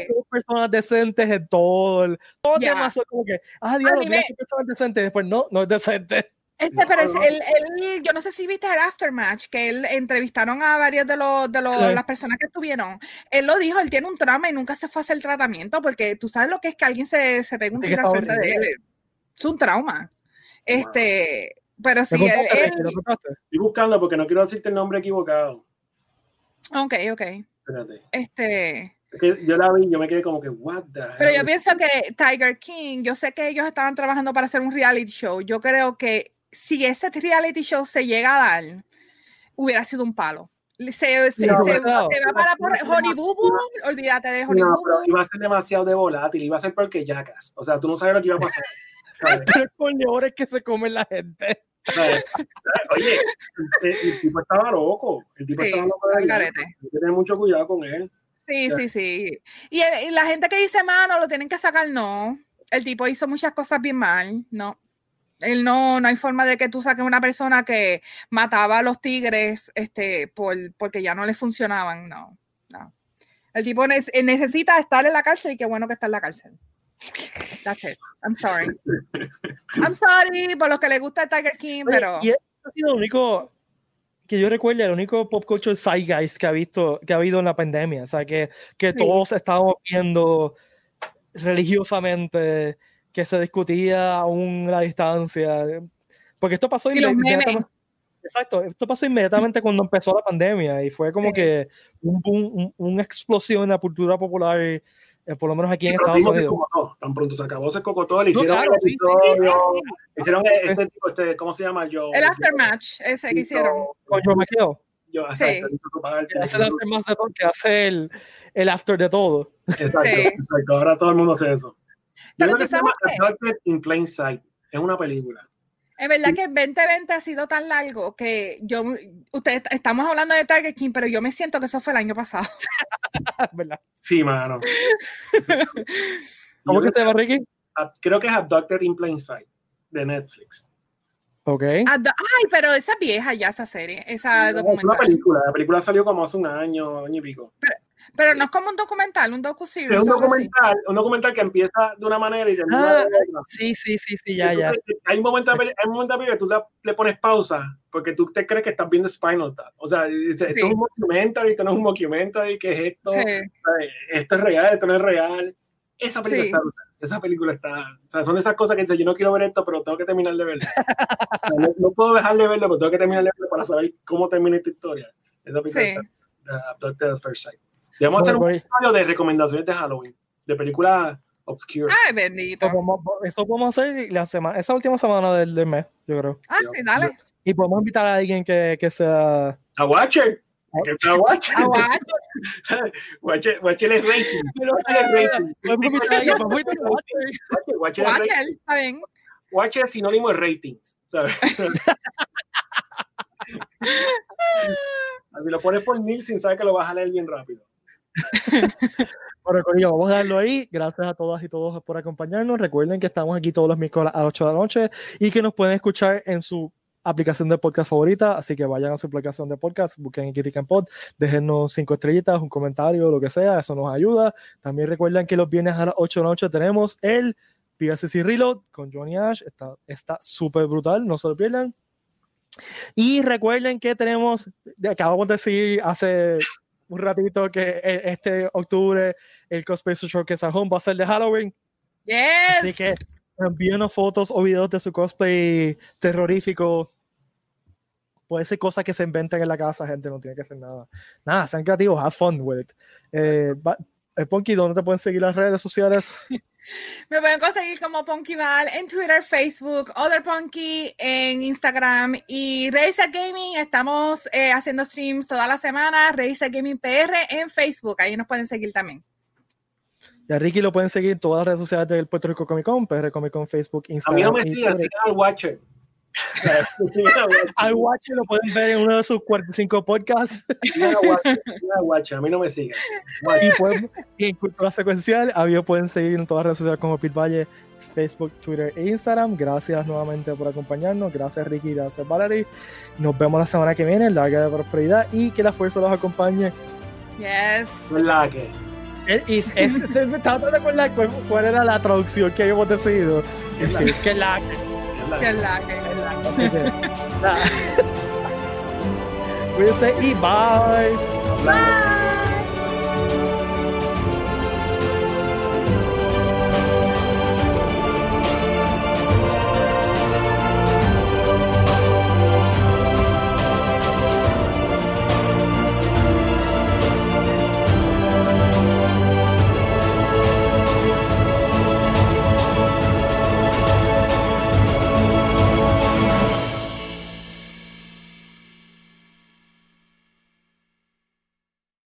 dos personas decentes en todo. El, todo yeah. demás como que, ah, Dios, mira me... personas decentes. Después, no, no es decente. Este, pero es, él, él, yo no sé si viste el aftermatch, que él entrevistaron a varios de los de los, sí. las personas que estuvieron. Él lo dijo, él tiene un trauma y nunca se fue a hacer el tratamiento, porque tú sabes lo que es que alguien se, se pega un tiro al frente de él. Es un trauma. Este, wow. pero sí, él, él... Estoy buscando porque no quiero decirte el nombre equivocado. Ok, ok. Espérate. Este. Yo la vi, yo me quedé como que, what the hell? Pero yo pienso que Tiger King, yo sé que ellos estaban trabajando para hacer un reality show. Yo creo que si ese reality show se llega a dar, hubiera sido un palo. Se, se, no, se, se va para por Honey Boo Boo, olvídate de Honey no, Boo Boo. Iba a ser demasiado de volátil, iba a ser porque yacas. O sea, tú no sabes lo que iba a pasar. Tres coñores que se comen la gente. Oye, el, el, tipo estaba loco. El tipo sí, estaba loco. Hay que tener mucho cuidado con él. Sí, sí, sí. Y, y la gente que dice, mano, lo tienen que sacar, no. El tipo hizo muchas cosas bien mal, no él no, no hay forma de que tú saques una persona que mataba a los tigres este, por, porque ya no le funcionaban. No, no. El tipo ne necesita estar en la cárcel y qué bueno que está en la cárcel. That's it. I'm sorry. I'm sorry por los que le gusta Tiger King, pero. Y ha sido lo único que yo recuerdo, el único pop culture zeitgeist que ha visto, que ha habido en la pandemia. O sea, que, que sí. todos estábamos viendo religiosamente que se discutía aún la distancia. Porque esto pasó inmediatamente. Exacto, esto pasó inmediatamente cuando empezó la pandemia y fue como sí. que un, un, una explosión en la cultura popular, eh, por lo menos aquí en Estados Unidos. Tan pronto se acabó ese cocotó, le hicieron claro, el episodio, sí, sí, hicieron este tipo, este, ¿cómo se llama? Yo, el aftermatch, ese que hicieron. Con. Yo, o Sí. sea, tengo que el hace, más de todo, que hace el, el after de todo. Exacto, Sí. exacto. Ahora todo el mundo hace eso. Pero tú que se llama sabes Abducted in Plain Sight. Es una película. Es verdad que el 2020 ha sido tan largo que yo, ustedes estamos hablando de Tiger King, pero yo me siento que eso fue el año pasado. ¿Verdad? Sí, mano. ¿Cómo que se llama Ricky? Creo que es Abducted in Plain Sight de Netflix. Ok. Ad- Ay, pero esa es vieja ya esa serie, esa Es una documental. película. La película salió como hace un año, año y pico. Pero no es como un documental, un docu-series. Es un así. documental, un documental que empieza de una manera y termina Ah, de otra. Sí, sí, sí, sí, ya, ya. Hay un momento, de hay un momento que tú le, le pones pausa porque tú te crees que estás viendo Spinal Tap. O sea, dices, esto Sí. es un documentary, esto no es un documentary, ¿qué es esto? Esto es real, esto no es real. Esa película Sí. está. Esa película está. O sea, son esas cosas que dices, yo no quiero ver esto, pero tengo que terminar de verlo. O sea, no, no puedo dejar de verlo, pero tengo que terminar de verlo para saber cómo termina esta historia. Esa película Sí. está- Abducted at First Sight. Debemos hacer un Bueno, episodio de recomendaciones de Halloween, de películas obscure. Ay, bendito. Eso podemos, eso podemos hacer la semana, esa última semana del, del mes, yo creo. Ah, sí, dale. Y podemos invitar a alguien que, que sea. A Watcher. Está Watcher. Guay. Watcher, Watcher Watcher es rating. a a Watcher. Watcher, Watcher es Watcher, rating. está bien. Watcher es sinónimo de ratings. ¿sabes? Si lo pones por Nielsen, sabes que lo vas a leer bien rápido. Bueno, Corillo, vamos a darlo ahí. Gracias a todas y todos por acompañarnos. Recuerden que estamos aquí todos los miércoles a las 8 de la noche y que nos pueden escuchar en su aplicación de podcast favorita. Así que vayan a su aplicación de podcast, busquen Kitty Pod, déjennos cinco estrellitas, un comentario, lo que sea. Eso nos ayuda. También recuerden que los viernes a las 8 de la noche tenemos el PSC Reload con Johnny Ash. Está súper brutal, no se lo pierdan. Y recuerden que tenemos, acabamos de decir hace un ratito que e- este octubre el Cosplay Show que Home va a ser de Halloween. Yes. Así que envíenos fotos o videos de su cosplay terrorífico. Puede ser cosas que se inventan en la casa, gente, no tiene que hacer nada. Nada, sean creativos, have fun with it. Eh, va- eh, Ponky, ¿dónde te pueden seguir las redes sociales? Me pueden conseguir como Punky Val en Twitter, Facebook, Other Punky en Instagram y Razer Gaming. Estamos eh, haciendo streams toda la semana. Razer Gaming PR en Facebook. Ahí nos pueden seguir también. Y a Ricky lo pueden seguir en todas las redes sociales del Puerto Rico Comic Con, PR Comic Con, Facebook, A mí Instagram. no me y sigan, Twitter. sigan al Watcher. Al Watcher, lo pueden ver en uno de sus 45 podcasts. Watcher, A mí no me sigan. y, pueden, y en Cultura Secuencial, a mí me pueden seguir en todas las redes sociales como Pete Valle, Facebook, Twitter e Instagram. Gracias nuevamente por acompañarnos. Gracias Ricky, gracias Valerie. Nos vemos la semana que viene. Larga de prosperidad y que la fuerza los acompañe. Yes. ¿Verdad que? Y es, es- se me estaba tratando de acordar cuál, era la traducción que habíamos decidido. Es la- decir, que la ¿Verdad? Que la que- Así que, nada. Cuídense y bye. Hablando. Bye.